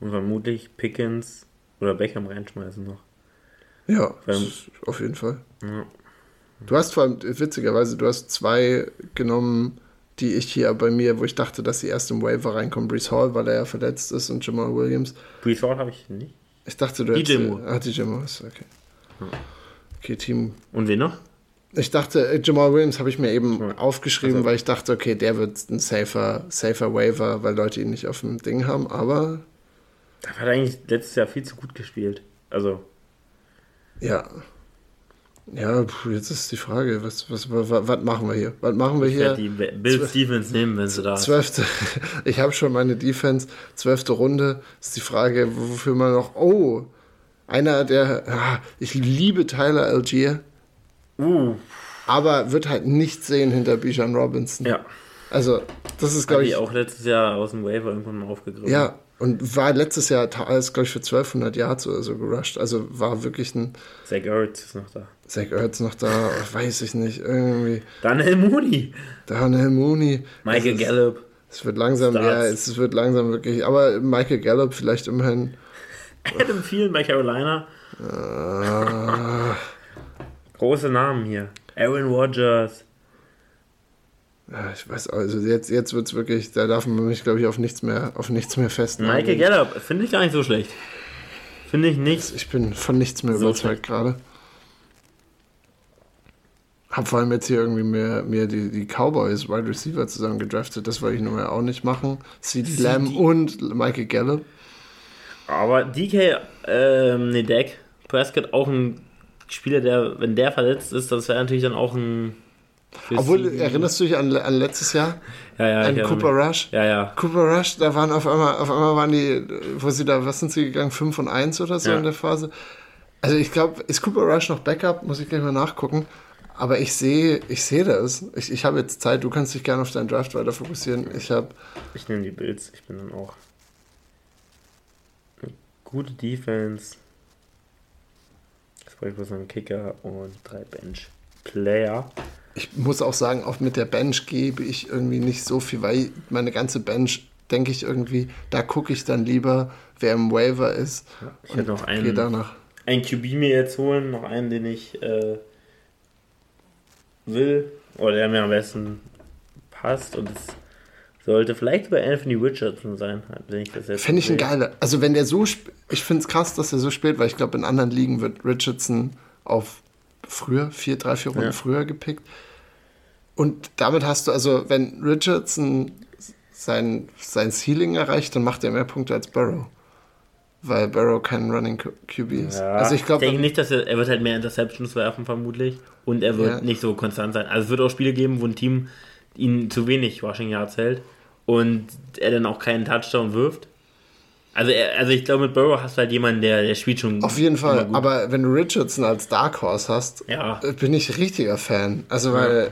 und vermutlich Pickens oder Beckham reinschmeißen noch. Ja, ist auf jeden Fall. Ja. Du hast vor allem, witzigerweise, du hast zwei genommen, die ich hier bei mir, wo ich dachte, dass sie erst im Waiver reinkommen. Brees Hall, weil er ja verletzt ist und Jamal Williams. Brees Hall habe ich nicht. Ich dachte, du DJ hättest... Moore. Ah, DJ Moore, ist okay. Okay, Team. Und wen noch? Ich dachte, äh, Jamal Williams habe ich mir eben Ja. aufgeschrieben, Also- weil ich dachte, okay, der wird ein safer, safer Waiver, weil Leute ihn nicht auf dem Ding haben, aber Da hat er eigentlich letztes Jahr viel zu gut gespielt. Also, ja. Ja, jetzt ist die Frage, was, was, was, was machen wir hier? Was machen wir ich hier? die Bill Stevens nehmen, wenn sie da. Zwölfte, ich habe schon meine Defense, zwölfte Runde, ist die Frage, wofür man noch, oh, einer der, ah, ich liebe Tyler Algier, Uh, aber wird halt nicht sehen hinter Bijan Robinson. ja. Also, das ist, glaube ich ich, auch letztes Jahr aus dem Waiver irgendwann mal aufgegriffen. ja, und war letztes Jahr, alles, glaube ich, für 1200 Yards oder so gerusht, also war wirklich ein Zach Ertz ist noch da. Zach Ertz noch da, weiß ich nicht, irgendwie, Daniel Mooney. Daniel Mooney. Michael ist- Gallup. Es wird langsam, Starts. ja, es wird langsam wirklich, aber Michael Gallup vielleicht immerhin, Adam Thielen bei Carolina. Ah. Große Namen hier. Aaron Rodgers. Ich weiß, also jetzt, jetzt wird es wirklich, da darf man mich, glaube ich, auf nichts mehr, auf nichts mehr festnageln. Michael Gallup. Finde ich gar nicht so schlecht. Finde ich nicht. Ich bin von nichts mehr So überzeugt gerade. Hab vor allem jetzt hier irgendwie mir, mir die, die Cowboys Wide Receiver zusammen gedraftet. Das wollte ich nun mal auch nicht machen. CD. Lamb und Michael Gallup. Aber DK, ähm, nee, Dak Prescott auch ein Spieler, der, wenn der verletzt ist, das wäre natürlich dann auch ein. Obwohl, sie- erinnerst du dich an, an letztes Jahr? ja, ja, an Cooper Rush? Ja, ja. Cooper Rush, da waren auf einmal, auf einmal waren die, wo sie da, was sind sie gegangen? 5 und 1 oder so Ja. in der Phase. Also ich glaube, ist Cooper Rush noch Backup? Muss ich gleich mal nachgucken. Aber ich sehe, ich sehe das. Ich, ich habe jetzt Zeit, du kannst dich gerne auf deinen Draft weiter fokussieren. Ich habe, Ich nehme die Bills. Ich bin dann auch. Eine gute Defense. Das brauche ich bloß einen Kicker und drei Bench-Player. Ich muss auch sagen, auch mit der Bench gebe ich irgendwie nicht so viel, weil meine ganze Bench, denke ich irgendwie, da gucke ich dann lieber, wer im Waiver ist. Ich hätte noch einen, danach. einen QB mir jetzt holen, noch einen, den ich äh, will. Oder der mir am besten passt. Und es sollte vielleicht sogar Anthony Richardson sein, wenn ich das jetzt Finde ich ein geiler. Also wenn der so, ich finde es krass, dass er so spielt, weil ich glaube, in anderen Ligen wird Richardson auf früher, vier, drei, vier Runden Ja. früher gepickt. Und damit hast du, also wenn Richardson sein, sein Ceiling erreicht, dann macht er mehr Punkte als Burrow. Weil Burrow kein Running QB ist. Ja, also ich glaube, denke nicht, dass er, er wird halt mehr Interceptions werfen vermutlich und er wird Ja. nicht so konstant sein. Also es wird auch Spiele geben, wo ein Team ihn zu wenig Rushing Yards hält und er dann auch keinen Touchdown wirft. Also, er, also ich glaube, mit Burrow hast du halt jemanden, der, der spielt schon. auf jeden Fall. Aber wenn du Richardson als Dark Horse hast, Ja. äh, bin ich richtiger Fan. Also weil,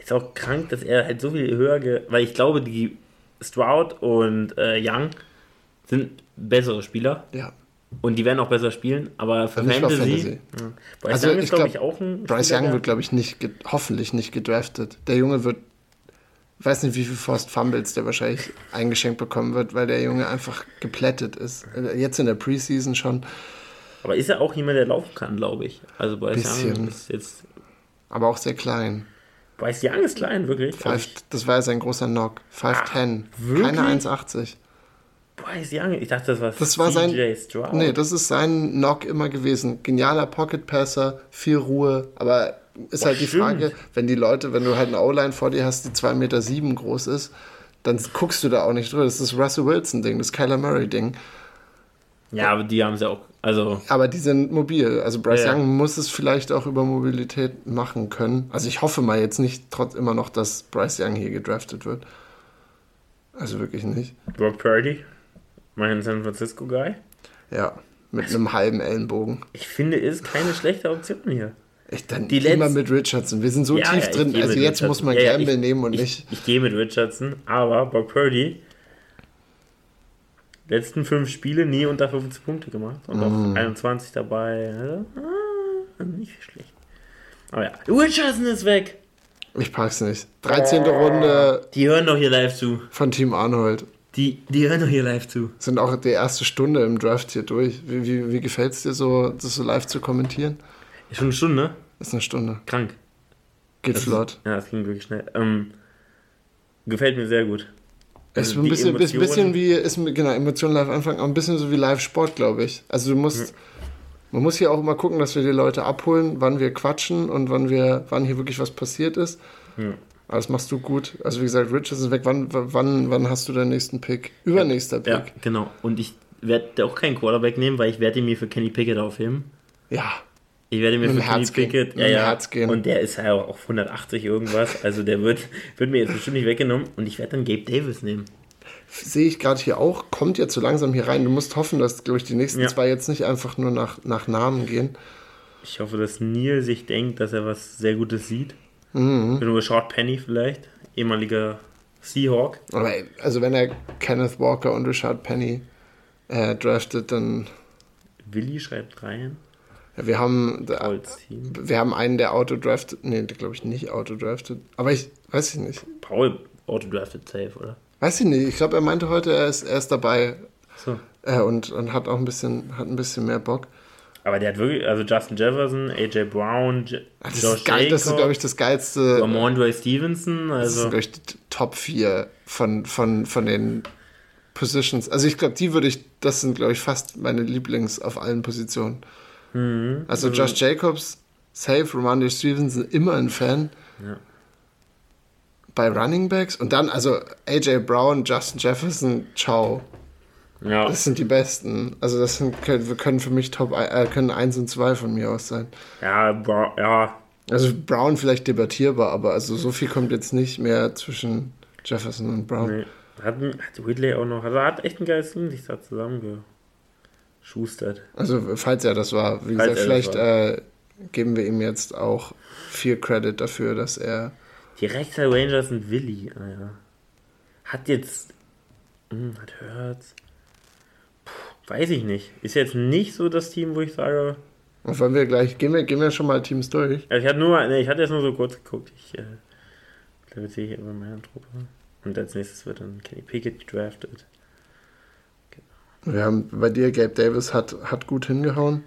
Ist auch krank, dass er halt so viel höher, ge weil ich glaube, die Stroud und äh, Young sind bessere Spieler. Ja. Und die werden auch besser spielen, aber für nicht Fantasy. Fantasy. Ja. Bryce Also Young ist, glaube glaub, ich, auch ein. Bryce Spieler, Young wird, glaube ich, nicht, hoffentlich nicht gedraftet. Der Junge wird, weiß nicht, wie viel Forced Fumbles der wahrscheinlich eingeschenkt bekommen wird, weil der Junge einfach geplättet ist. Jetzt in der Preseason schon, Aber ist er auch jemand, der laufen kann, glaube ich. Also Bryce Young ist jetzt. aber auch sehr klein. Bryce Young ist klein, wirklich. Five, das war ja sein großer Knock. 5'10. wirklich? Keine 1,80. Bryce Young, ich dachte, das war Das war sein- Stroud. Nee, das ist sein Knock immer gewesen. Genialer Pocket-Passer, viel Ruhe, aber ist Boah, halt die stimmt. Frage, wenn die Leute, wenn du halt eine O-Line vor dir hast, die 2,7 Meter sieben groß ist, dann guckst du da auch nicht drüber. Das ist das Russell Wilson-Ding, das Kyler Murray-Ding. Ja, aber die haben sie auch. Also, Aber die sind mobil. Also Bryce Ja. Young muss es vielleicht auch über Mobilität machen können. Also ich hoffe mal jetzt nicht trotz immer noch, dass Bryce Young hier gedraftet wird. Also wirklich nicht. Brock Purdy, mein San Francisco Guy. Ja, mit einem halben Ellenbogen. Ich finde, ist keine schlechte Option hier. Ich dann Die immer letz- mit Richardson. Wir sind so Ja, tief ja, drin. Also jetzt muss man Ja, Gamble ich- nehmen und ich, nicht. Ich gehe mit Richardson, aber Brock Purdy, letzten fünf Spiele nie unter 15 Punkte gemacht und Mhm. auf 21 dabei. Also, ah, nicht schlecht. Aber ja, Richardson ist weg. Ich pack's nicht. 13. Runde Die hören doch hier live zu. von Team Arnold. Die, die hören doch hier live zu. Sind auch die erste Stunde im Draft hier durch. Wie, wie, wie gefällt es dir so, das so live zu kommentieren? Ist schon eine Stunde, ne? Ist eine Stunde. Krank. Geht Das flott. Ja, es ging wirklich schnell. Ähm, gefällt mir sehr gut. Es ist Also ein bisschen, bisschen, wie, ist, genau, Emotionen live anfangen, aber ein bisschen so wie Live-Sport, glaube ich. Also du musst, man muss hier auch immer gucken, dass wir die Leute abholen, wann wir quatschen und wann wir, wann hier wirklich was passiert ist. Ja. Aber das machst du gut. Also wie gesagt, Rich ist weg. Wann, wann, wann hast du deinen nächsten Pick? Übernächster Ja, Pick. genau. Und ich werde auch keinen Quarterback nehmen, weil ich werde ihn mir für Kenny Pickett aufheben. Ja. Ich werde mir für Kenny Herz gehen. Pickett, ja, ja, Herz gehen. und der ist ja auch auf 180 irgendwas, also der wird, wird mir jetzt bestimmt nicht weggenommen und ich werde dann Gabe Davis nehmen. Sehe ich gerade hier auch, kommt jetzt so langsam hier rein. Du musst hoffen, dass, glaube ich, die nächsten Ja. zwei jetzt nicht einfach nur nach, nach Namen gehen. Ich hoffe, dass Neil sich denkt, dass er was sehr Gutes sieht. Mhm. Nur Rashad Penny vielleicht, ehemaliger Seahawk. Aber also wenn er Kenneth Walker und Richard Penny äh, draftet, dann Willi schreibt rein. Wir haben wir haben einen, der autodraftet. Nee, der glaube ich nicht autodraftet. Aber ich weiß ich nicht. Paul autodrafted safe, oder? Weiß ich nicht. Ich glaube, er meinte heute, er ist, er ist dabei So. äh, und, und hat auch ein bisschen, hat ein bisschen mehr Bock. Aber der hat wirklich, also Justin Jefferson, AJ Brown, J Das Josh ist geil, das ist, glaube ich, das geilste. Amondre Stevenson, Das also. sind, glaube ich, die Top 4 von, von, von den Positions. Also ich glaube, die würde ich, das sind, glaube ich, fast meine Lieblings auf allen Positionen. Mhm. Also Josh Jacobs, safe, Romandre Stevenson, immer ein Fan. Ja. Bei Running Backs und dann, also AJ Brown, Justin Jefferson, ciao. Ja, Das sind die besten. Also das sind, können, wir können für mich Top, äh, können 1 und 2 von mir aus sein. ja, Bra ja, Also Brown vielleicht debattierbar, aber also so viel kommt jetzt nicht mehr zwischen Jefferson und Brown. nee. Hat, hat Whitley auch noch, also er hat echt ein geiles Team sich da zusammengeschustert. Also, falls er das war, wie Falls gesagt, vielleicht äh, geben wir ihm jetzt auch viel Credit dafür, dass er. Die Rechter Rangers sind Willi, ah ja. Hat jetzt, hm, hat Hurts, weiß ich nicht. Ist jetzt nicht so das Team, wo ich sage, Und wollen wir gleich, gehen wir, gehen wir schon mal Teams durch? also ich hatte nur, nee, ich hatte jetzt nur so kurz geguckt. Ich äh, glaube, jetzt sehe ich hier über meine Truppe. Und als nächstes wird dann Kenny Pickett gedraftet. Wir haben bei dir, Gabe Davis hat, hat gut hingehauen.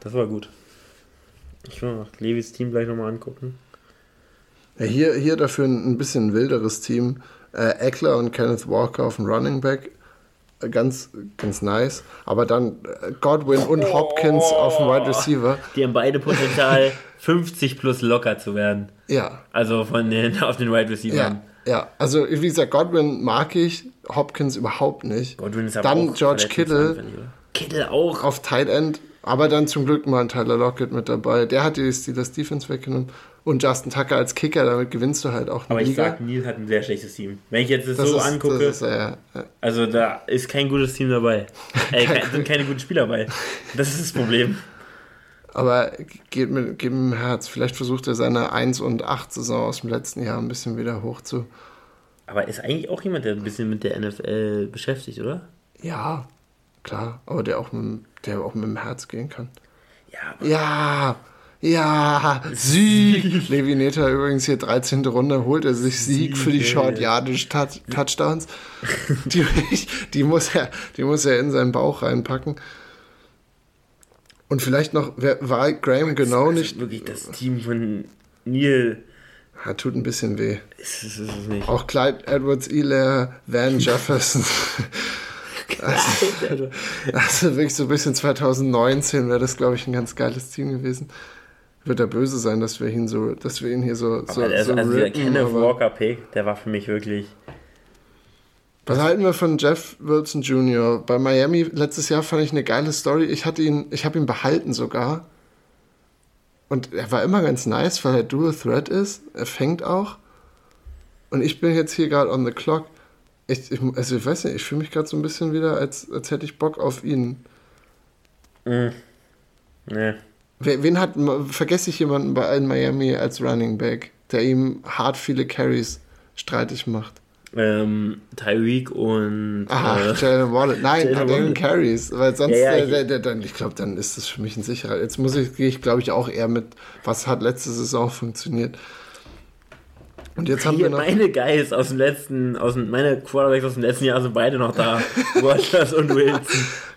Das war gut. Ich will noch Levis Team gleich nochmal angucken. Ja, hier, hier dafür ein, ein bisschen wilderes Team. Äh, Eckler und Kenneth Walker auf dem Running Back. Äh, Ganz, ganz nice. Aber dann äh, Godwin und Hopkins auf dem Wide Receiver. Die haben beide Potenzial, 50 plus locker zu werden. Ja, Also von den auf den Wide Receivers. ja, ja. Also, wie gesagt, Godwin mag ich, Hopkins überhaupt nicht. Godwin ist aber Dann George Kittle oder? Kittle auch. auf Tight End, aber dann zum Glück mal ein Tyler Lockett mit dabei. Der hat die Steelers Defense weggenommen. Und Justin Tucker als Kicker, damit gewinnst du halt auch Aber ich Liga. sag, Neil hat ein sehr schlechtes Team. Wenn ich jetzt das, das so ist, angucke, Das ist, äh, äh, also da ist kein gutes Team dabei. Äh, kein, sind keine guten Spieler dabei. Das ist das Problem. aber geht mit, geht mit dem Herz. Vielleicht versucht er seine 1 und 8 Saison aus dem letzten Jahr ein bisschen wieder hoch zu. Aber ist eigentlich auch jemand, der ein bisschen mit der NFL beschäftigt, oder? Ja, Klar, aber der auch mit, der auch mit dem Herz gehen kann. Ja, Ja, ja, Sieg. Levi Neta übrigens hier 13. Runde, holt er sich Sieg, für die Sieg, Short. Yardage Tou- Touchdowns. Die, die, muss er, die muss er in seinen Bauch reinpacken. Und vielleicht noch, wer, war Graham genau also nicht, wirklich das Team von Neil. Hat, tut ein bisschen weh. Ist, ist, ist nicht. Auch Clyde Edwards, Elair, Van Jefferson. Also, Also wirklich so ein bisschen 2019 wäre das, glaube ich, ein ganz geiles Team gewesen. Wird er böse sein, dass wir ihn so, dass wir ihn hier so, so, also, so also der Kenneth Walker Pick, der war für mich wirklich. Was halten wir von Jeff Wilson Jr.? Bei Miami letztes Jahr fand ich eine geile Story. Ich hatte ihn, ich habe ihn behalten sogar. Und er war immer ganz nice, weil er Dual Threat ist. Er fängt auch. Und ich bin jetzt hier gerade on the clock. Ich, ich, also ich weiß nicht, ich fühle mich gerade so ein bisschen wieder, als, als hätte ich Bock auf ihn. Ne. Wer- Wen hat, vergesse ich jemanden bei in Miami als Running Back, der ihm hart viele Carries streitig macht? Ähm, Tyreek und. Aha, äh, Jalen Wallace. Nein, Jalen. Carries, weil sonst, Ja, ja, der, ich- der, der, dann, ich glaube, dann ist das für mich ein sicherer. Jetzt muss ich, gehe ich, glaube ich, auch eher mit, was hat letzte Saison funktioniert. Und jetzt haben wir Hier, noch, meine Guys aus dem letzten, aus dem, meine Quarterbacks aus dem letzten Jahr sind beide noch da. Rogers und Wilson.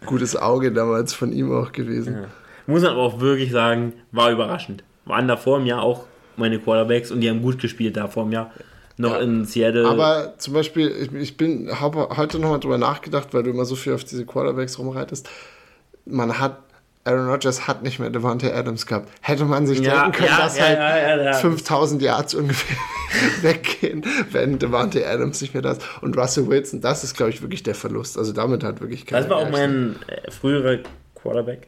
gutes Auge damals von ihm auch gewesen. Ja. Muss man aber auch wirklich sagen, war überraschend. Waren da vor dem Jahr auch meine Quarterbacks und die haben gut gespielt da vor dem Jahr. Noch Ja. in Seattle. Aber zum Beispiel, ich, ich bin, habe heute nochmal drüber nachgedacht, weil du immer so viel auf diese Quarterbacks rumreitest. Man hat, Aaron Rodgers hat nicht mehr Devante Adams gehabt. Hätte man sich Ja, denken können, ja, dass ja, halt ja, ja, ja. 5000 Yards ungefähr weggehen, wenn Devante Adams nicht mehr da ist. Und Russell Wilson, das ist, glaube ich, wirklich der Verlust. Also damit hat wirklich keiner das war auch mein äh, früherer Quarterback.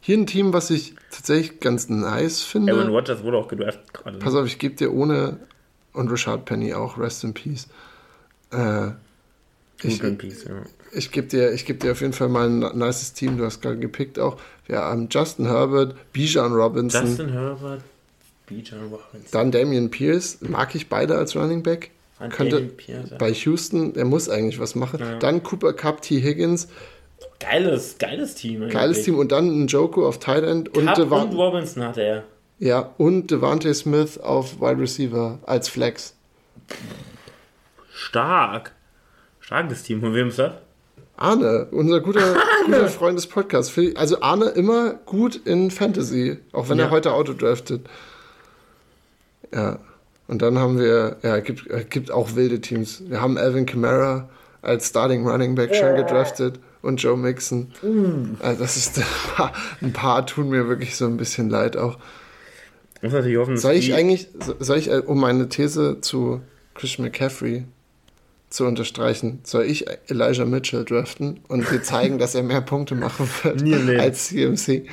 Hier ein Team, was ich tatsächlich ganz nice finde. Aaron Rodgers wurde auch gedraftet gerade. Pass auf, ich gebe dir ohne und Rashad Penny auch, rest in peace. Äh, ich, Gut in Peace, ja. ich gebe dir, ich geb dir auf jeden Fall mal ein nices Team, du hast gerade gepickt auch. Wir haben Justin Herbert, Bijan Robinson, Justin Herbert, Bijan Robinson. dann Damian Pierce, mag ich beide als Running Back. An Könnte Pierce, bei Houston, der muss eigentlich was machen. Ja. Dann Cooper Cup, T. Higgins, Geiles, geiles Team. eigentlich. geiles Team und dann ein Joko auf Tight End und, Cup und Robinson hatte er. Ja, und Devante Smith auf Wide Receiver als Flex. Stark. Starkes Team. Von wem ist das? Arne, unser guter, guter Freund des Podcasts. Also Arne immer gut in Fantasy, auch wenn Ja. er heute Auto draftet. Ja. Und dann haben wir, ja, gibt, gibt auch wilde Teams. Wir haben Alvin Kamara als Starting Running Back schon gedraftet und Joe Mixon. Also das ist ein paar, ein paar tun mir wirklich so ein bisschen leid auch. Muss natürlich hoffen, Soll ich eigentlich, so- soll ich, äh, um meine These zu Christian McCaffrey zu unterstreichen, soll ich Elijah Mitchell draften und dir zeigen, dass er mehr Punkte machen wird im Leben. als CMC,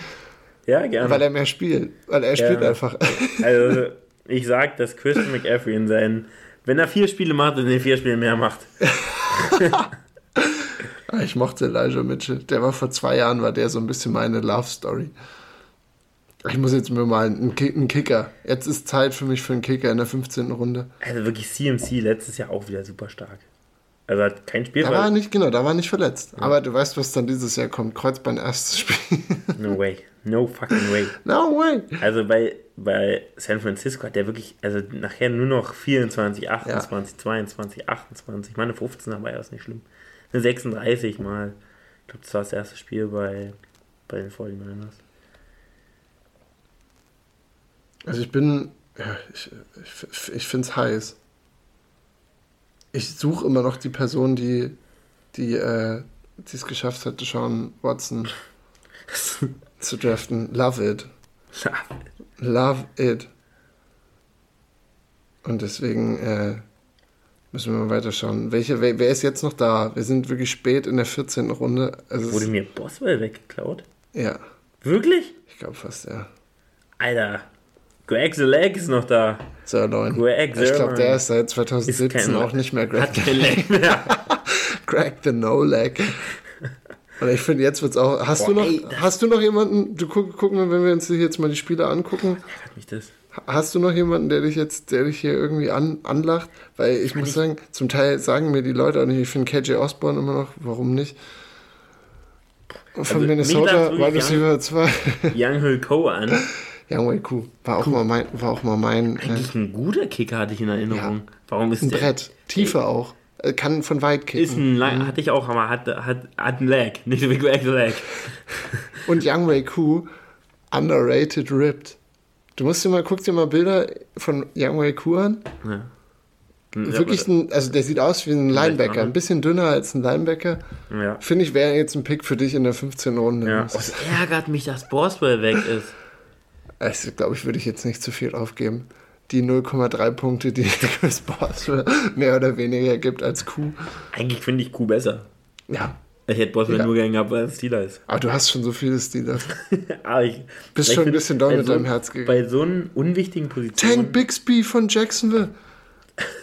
Ja, gerne. weil er mehr spielt, weil er spielt Ja. einfach. Also, ich sag, dass Christian McCaffrey in seinen, wenn er vier Spiele macht, in den vier Spielen mehr macht. Ah, Ich mochte Elijah Mitchell. Der war vor zwei Jahren, war der so ein bisschen meine Love Story. Ich muss jetzt mir mal einen, einen Kicker. Jetzt ist Zeit für mich für einen Kicker in der 15. Runde. Also wirklich CMC letztes Jahr auch wieder super stark. Also hat kein Spiel Da war er nicht, genau, da war er nicht verletzt. Aber du weißt, was dann dieses Jahr kommt. Kreuzbein erstes Spiel. No way. No fucking way. no way. Also bei, bei San Francisco hat der wirklich, also nachher nur noch 24, 28, 22, 28. Meine 15 dabei ist nicht schlimm. Eine 36 mal. Ich glaube, das war das erste Spiel bei, bei den 49ers. Also ich bin, ja, ich, ich, ich finde es heiß. Ich suche immer noch die Person, die die äh, es geschafft hat, Sean Watson zu draften. Love it. Love it. Und deswegen äh, müssen wir mal weiterschauen. Welche, wer, wer ist jetzt noch da? Wir sind wirklich spät in der 14. Runde. Also Wurde mir Boswell weggeklaut? ja, Wirklich? ich glaube fast, ja. Alter. Greg the Leg ist noch da. Sirloin. Greg ich glaube, der ist seit Ist 2017 kein- auch nicht mehr Greg. Kein Leg. Greg the No Leg. Und ich finde, jetzt wird's auch. Hast Boah, du noch, ey, das- hast du noch jemanden? Du guck, gucken wir, wenn wir uns jetzt mal die Spiele angucken. Hat mich das. Hast du noch jemanden, der dich jetzt, der dich hier irgendwie an, anlacht? Weil ich muss sagen, zum Teil sagen mir die Leute auch nicht, ich finde KJ Osborne immer noch, warum nicht? Von Also, Minnesota, Wide wirklich Receiver 2. Young Hill Ko an. Young Wei Ku. War auch mal mein, war auch mal mein äh, Eigentlich ein guter Kicker hatte ich in Erinnerung. Warum ist ein der? Brett. Tiefer auch. Äh, Kann von weit kicken. Ist ein Lang, hatte ich auch, aber hat, hat, hat ein Lag. Nicht so wie Greg Lag. Und Young Wei Ku, underrated ripped. Du musst dir mal, guck dir mal Bilder von Young Wei Ku an. Ja. Wirklich ein, also der sieht aus wie ein Linebacker. Ein bisschen dünner als ein Linebacker. Ja. Finde ich, wäre jetzt ein Pick für dich in der 15. Runde. ja. Es ärgert mich, dass Boswell weg ist. Also, glaube ich, würde ich jetzt nicht zu viel aufgeben. Die 0,3 Punkte, die Chris Boswell mehr oder weniger gibt als Q. Eigentlich finde ich Kuh besser. Ja. Ich hätte Boswell Ja. nur gern gehabt, weil es Steelers. Aber du hast schon so viele Steelers. Aber ich, Bist schon ein bisschen bei mit so, deinem Herz gegangen. Bei so einen unwichtigen Positionen. Tank Bixby von Jacksonville.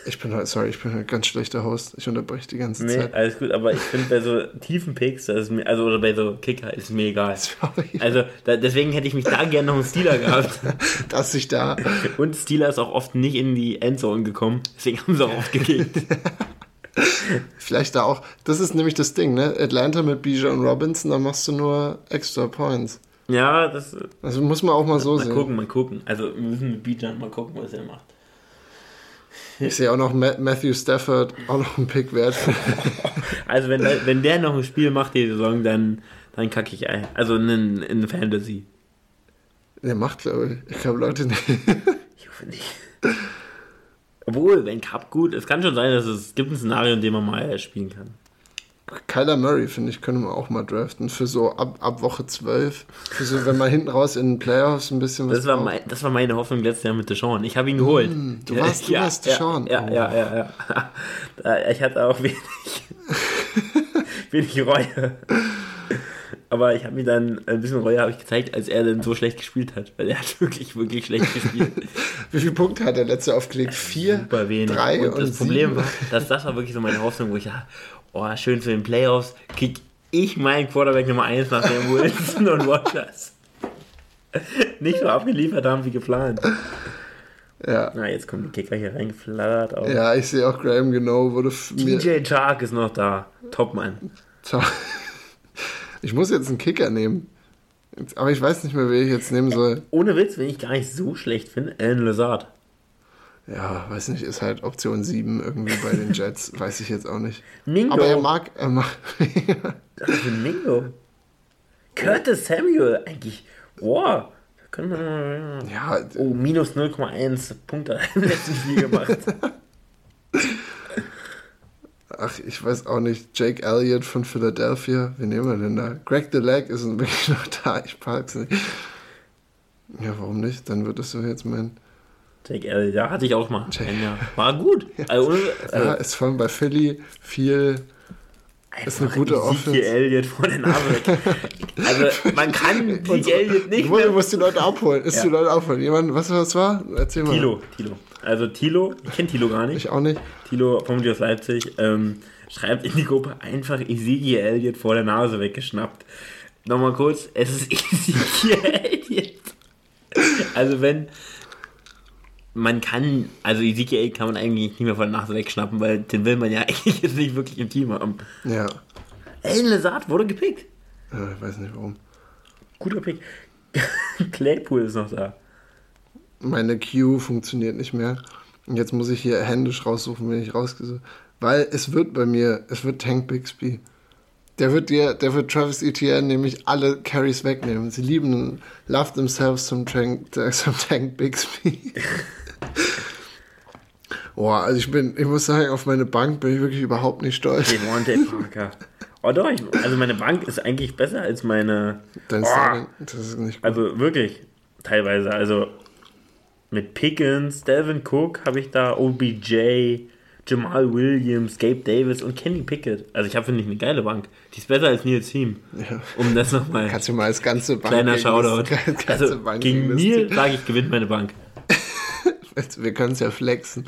Ich bin heute, sorry, ich bin ein ganz schlechter Host. Ich unterbreche die ganze Nee, Zeit. alles gut, aber ich finde bei so tiefen Picks, das ist mir, also oder bei so Kicker ist mir egal. Sorry, Also da, deswegen hätte ich mich da gerne noch einen Stealer gehabt. dass ich da. Und Steeler ist auch oft nicht in die Endzone gekommen, deswegen haben sie auch oft gekickt. Vielleicht da auch. Das ist nämlich das Ding, ne? Atlanta mit Bijan Robinson, da machst du nur extra Points. ja, das Also muss man auch mal so mal sehen. gucken, mal gucken. Also wir müssen mit Bijan mal gucken, was er macht. Ich sehe auch noch Ma Matthew Stafford, auch noch ein Pick wert. Also wenn, der- wenn der noch ein Spiel macht die Saison, dann, dann kacke ich ein. Also in, in Fantasy. Der macht, glaube ich. Ich glaube, Leute, nicht. Ich hoffe nicht. Obwohl, wenn Cup gut, es kann schon sein, dass es gibt ein Szenario, in dem man mal spielen kann. Kyler Murray, finde ich, können wir auch mal draften. Für so ab, ab Woche 12. Für so, wenn man hinten raus in den Playoffs ein bisschen was Das war, mein, das war meine Hoffnung letztes Jahr mit Deshaun. Ich habe ihn geholt. du warst- du warst Deshaun. Ja, Oh. ja, ja, ja, ja. Ich hatte auch wenig, wenig Reue. Aber ich habe mir dann ein bisschen Reue habe ich gezeigt, als er dann so schlecht gespielt hat. Weil er hat wirklich, wirklich schlecht gespielt. Wie viele Punkte hat der letzte aufgelegt? Vier? Super wenig. Drei und und, das Problem sieben? war, dass das war wirklich so meine Hoffnung, wo ich dachte, oh, schön für den Playoffs, krieg ich meinen Quarterback Nummer 1 nach dem Wilson und Rogers. Nicht so abgeliefert haben wie geplant. Ja. Na, jetzt kommen die Kicker hier reingeflattert. Auch. ja, ich sehe auch Graham genau, wurde mir. DJ Chark ist noch da. Topmann. Ciao. Ich muss jetzt einen Kicker nehmen. Aber ich weiß nicht mehr, wen ich jetzt nehmen soll. Ohne Witz, wenn ich gar nicht so schlecht finde, Alan Lazard. Ja, weiß nicht, ist halt Option 7 irgendwie bei den Jets. weiß ich jetzt auch nicht. Mingo. Aber er mag, er mag. Ein Mingo. Curtis Samuel, eigentlich. Wow. Da können wir. ja, Oh, minus 0,1 Punkte im letzten Spiel gemacht. ach, ich weiß auch nicht. Jake Elliott von Philadelphia. Wen nehmen wir denn da? Greg the Leg ist wirklich noch da. Ich park's nicht. Ja, warum nicht? Dann wird es so jetzt mein. Jake Elliott, ja, hatte ich auch mal. Jahr. War gut. Also, also, Ja, ist vor allem bei Philly viel. ist eine gute Ezekiel Offense. Elliott vor der Nase weg. Also, man kann Zeke Elliott nicht Ich muss, mehr. muss die Leute abholen. Ist Ja. die Leute abholen. Jemand, was was war? Erzähl mal. Tilo, Tilo. Also Tilo, ich kenne Tilo gar nicht. Ich auch nicht. Tilo, vermutlich aus Leipzig, ähm, schreibt in die Gruppe einfach Ezekiel Elliott vor der Nase weggeschnappt. Nochmal kurz, es ist Ezekiel Elliott. Also wenn man kann, also Ezekiel kann man eigentlich nicht mehr der Nase wegschnappen, weil den will man ja eigentlich jetzt nicht wirklich im Team haben. Ja. Alan Lazard wurde gepickt. ja. Ich weiß nicht warum. Guter Pick. Claypool ist noch da. Meine Queue funktioniert nicht mehr. Und jetzt muss ich hier händisch raussuchen, wenn ich rausgesucht Weil es wird bei mir, es wird Tank Bixby. Der wird dir, der wird Travis Etienne nämlich alle Carries wegnehmen. Sie lieben, love themselves zum Tank, zum Tank Bixby. Boah, also ich bin, ich muss sagen, auf meine Bank bin ich wirklich überhaupt nicht stolz. Devontae Parker. Oh doch, ich, also meine Bank ist eigentlich besser als meine. Dein Oh. Das ist nicht gut. Also wirklich, teilweise. Also mit Pickens, Delvin Cook habe ich da, OBJ, Jamal Williams, Gabe Davis und Kenny Pickett. Also ich habe, finde ich, eine geile Bank. Die ist besser als Nils Team. Ja. Um das nochmal. Kannst du mal als ganze Bank Kleiner Shoutout. ganze Also Bank gegen Neil sage ich, gewinnt meine Bank. Wir können es ja flexen.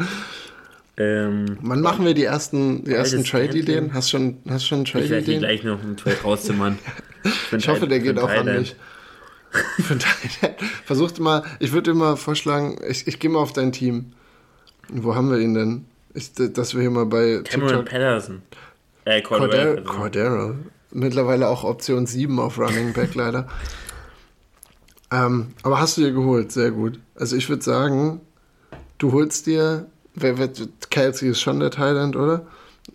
Ähm, Wann machen wir die ersten, die ersten Trade-Ideen? Hast schon, hast schon ich werde Trade-Ideen? gleich noch einen Trade rauszimmern. Ich hoffe, der geht auch an mich. Deine- Versucht mal, ich würde immer vorschlagen, ich, ich gehe mal auf dein Team. Wo haben wir ihn denn? Ich, dass wir hier mal bei Cameron TikTok. Patterson. Äh. Cordero. Cordero. mittlerweile auch Option 7 auf Running Back leider. Ähm, aber hast du dir geholt, sehr gut. Also ich würde sagen, du holst dir, Kelsey ist schon der Thailand, oder?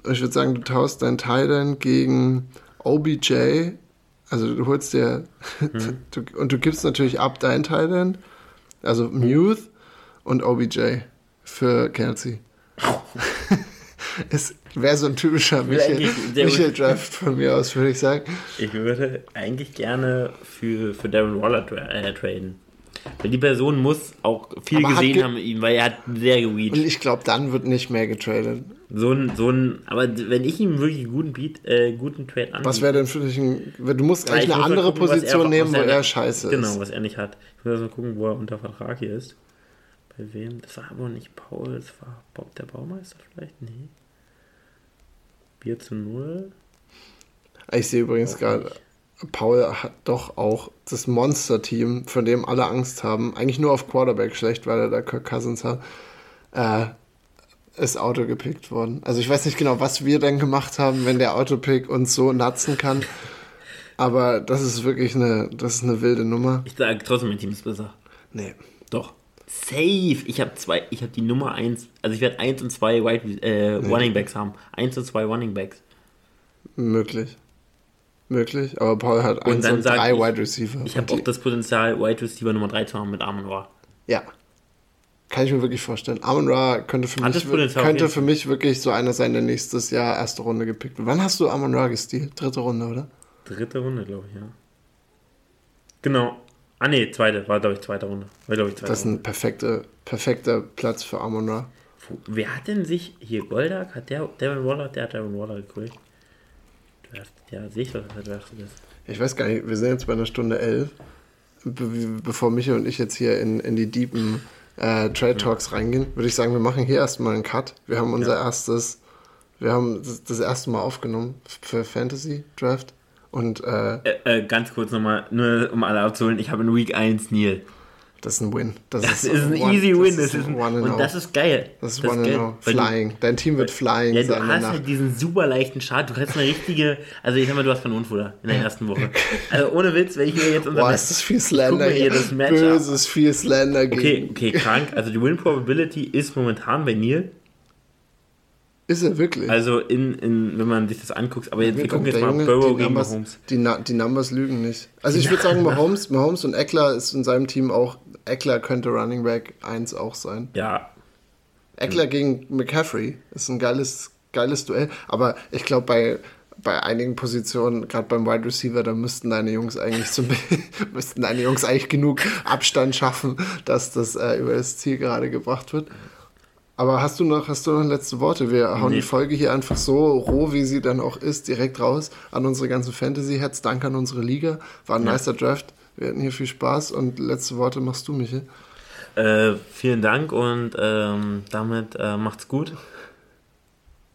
Ich würde sagen, du tauschst dein Thailand gegen OBJ. Also du holst dir, mhm. du, und du gibst natürlich ab dein Thailand, also Muth und OBJ für Kelsey. es wäre so ein typischer Michael, Michael Draft von mir aus, würde ich sagen. Ich würde eigentlich gerne für, für Darren Waller tra äh, traden. Weil die Person muss auch viel aber gesehen ge haben ihm, weil er hat sehr geweed. Und ich glaube, dann wird nicht mehr getradet. So ein, so ein, aber wenn ich ihm wirklich einen guten Beat, äh, guten Trade anbiete. Was wäre denn für dich ein, du musst eigentlich eine andere gucken, Position er, nehmen, wo er, er scheiße genau, ist. Genau, was er nicht hat. Ich muss mal gucken, wo er unter Vertrag hier ist. Bei wem? Das war aber nicht Paul, das war Bob der Baumeister vielleicht? Nee. Bier zu null. Ich sehe übrigens gerade, Paul hat doch auch das Monster-Team, von dem alle Angst haben, eigentlich nur auf Quarterback schlecht, weil er da Kirk Cousins hat, äh, ist Auto gepickt worden. Also ich weiß nicht genau, was wir denn gemacht haben, wenn der Autopick uns so natzen kann. Aber das ist wirklich eine, das ist eine wilde Nummer. Ich sage trotzdem, mein Team ist besser. Nee. Doch. Safe. Ich habe zwei, ich habe die Nummer 1, also ich werde 1 und 2 Wide, äh, nee. Running Backs haben. 1 und 2 Running Backs. Möglich. Möglich, aber Paul hat 1 und 3 Wide Receiver. Ich habe auch das Potenzial, Wide Receiver Nummer 3 zu haben mit Amon Ra. Ja. Kann ich mir wirklich vorstellen. Amon Ra könnte für, mich, könnte für mich wirklich so einer sein, der nächstes Jahr erste Runde gepickt wird. Wann hast du Amon Ra gestealt? Dritte Runde, oder? Dritte Runde, glaube ich, ja. Genau. Ah nee, zweite, war glaube ich zweite Runde. War, ich, zweite das ist ein perfekter, perfekter Platz für Amon Ra. Wer hat denn sich hier Goldak? Hat der Devin Waller? Der hat Devin Waller gekriegt. Ja, sehe ich, was er draftet ist. Ich weiß gar nicht, wir sind jetzt bei einer Stunde elf. Be bevor Michael und ich jetzt hier in, in die deepen äh, Trade Talks reingehen, würde ich sagen, wir machen hier erstmal einen Cut. Wir haben unser ja. erstes, wir haben das, das erste Mal aufgenommen für Fantasy Draft. Und äh, äh, äh, ganz kurz nochmal, nur um alle abzuholen, ich habe in Week 1 Neil. Das ist ein Win. Das, das ist, ist, ein one, easy Win. Das ist ein, und das ist geil. Das ist das one ist and Flying. Dein Team wird flying ja, Du hast halt diesen super leichten Start. Du hast eine richtige, also ich sag mal, du hast Kanonenfutter in der ersten Woche. Also ohne Witz, wenn ich mir jetzt unser Boah, ist das viel Slender hier. Das Böses, viel Slender Okay, okay, krank. Also die Win Probability ist momentan bei Neil ist er wirklich? Also, in, in, wenn man sich das anguckt, aber jetzt, wir gucken jetzt mal Junge, Burrow gegen Numbers, Mahomes. Die, die Numbers lügen nicht. Also, ich würde sagen, Mahomes, Mahomes und Eckler ist in seinem Team auch, Eckler könnte Running Back 1 auch sein. Ja. Eckler mhm. gegen McCaffrey ist ein geiles, geiles Duell, aber ich glaube, bei, bei einigen Positionen, gerade beim Wide Receiver, da müssten deine Jungs eigentlich zum, müssten deine Jungs eigentlich genug Abstand schaffen, dass das äh, über das Ziel gerade gebracht wird. Aber hast du noch, hast du noch letzte Worte? Wir hauen nee. die Folge hier einfach so roh, wie sie dann auch ist, direkt raus an unsere ganzen Fantasy-Heads. Danke an unsere Liga. War ein ja. nicer Draft. Wir hatten hier viel Spaß und letzte Worte machst du, Michael. Äh, vielen Dank und ähm, damit äh, macht's gut.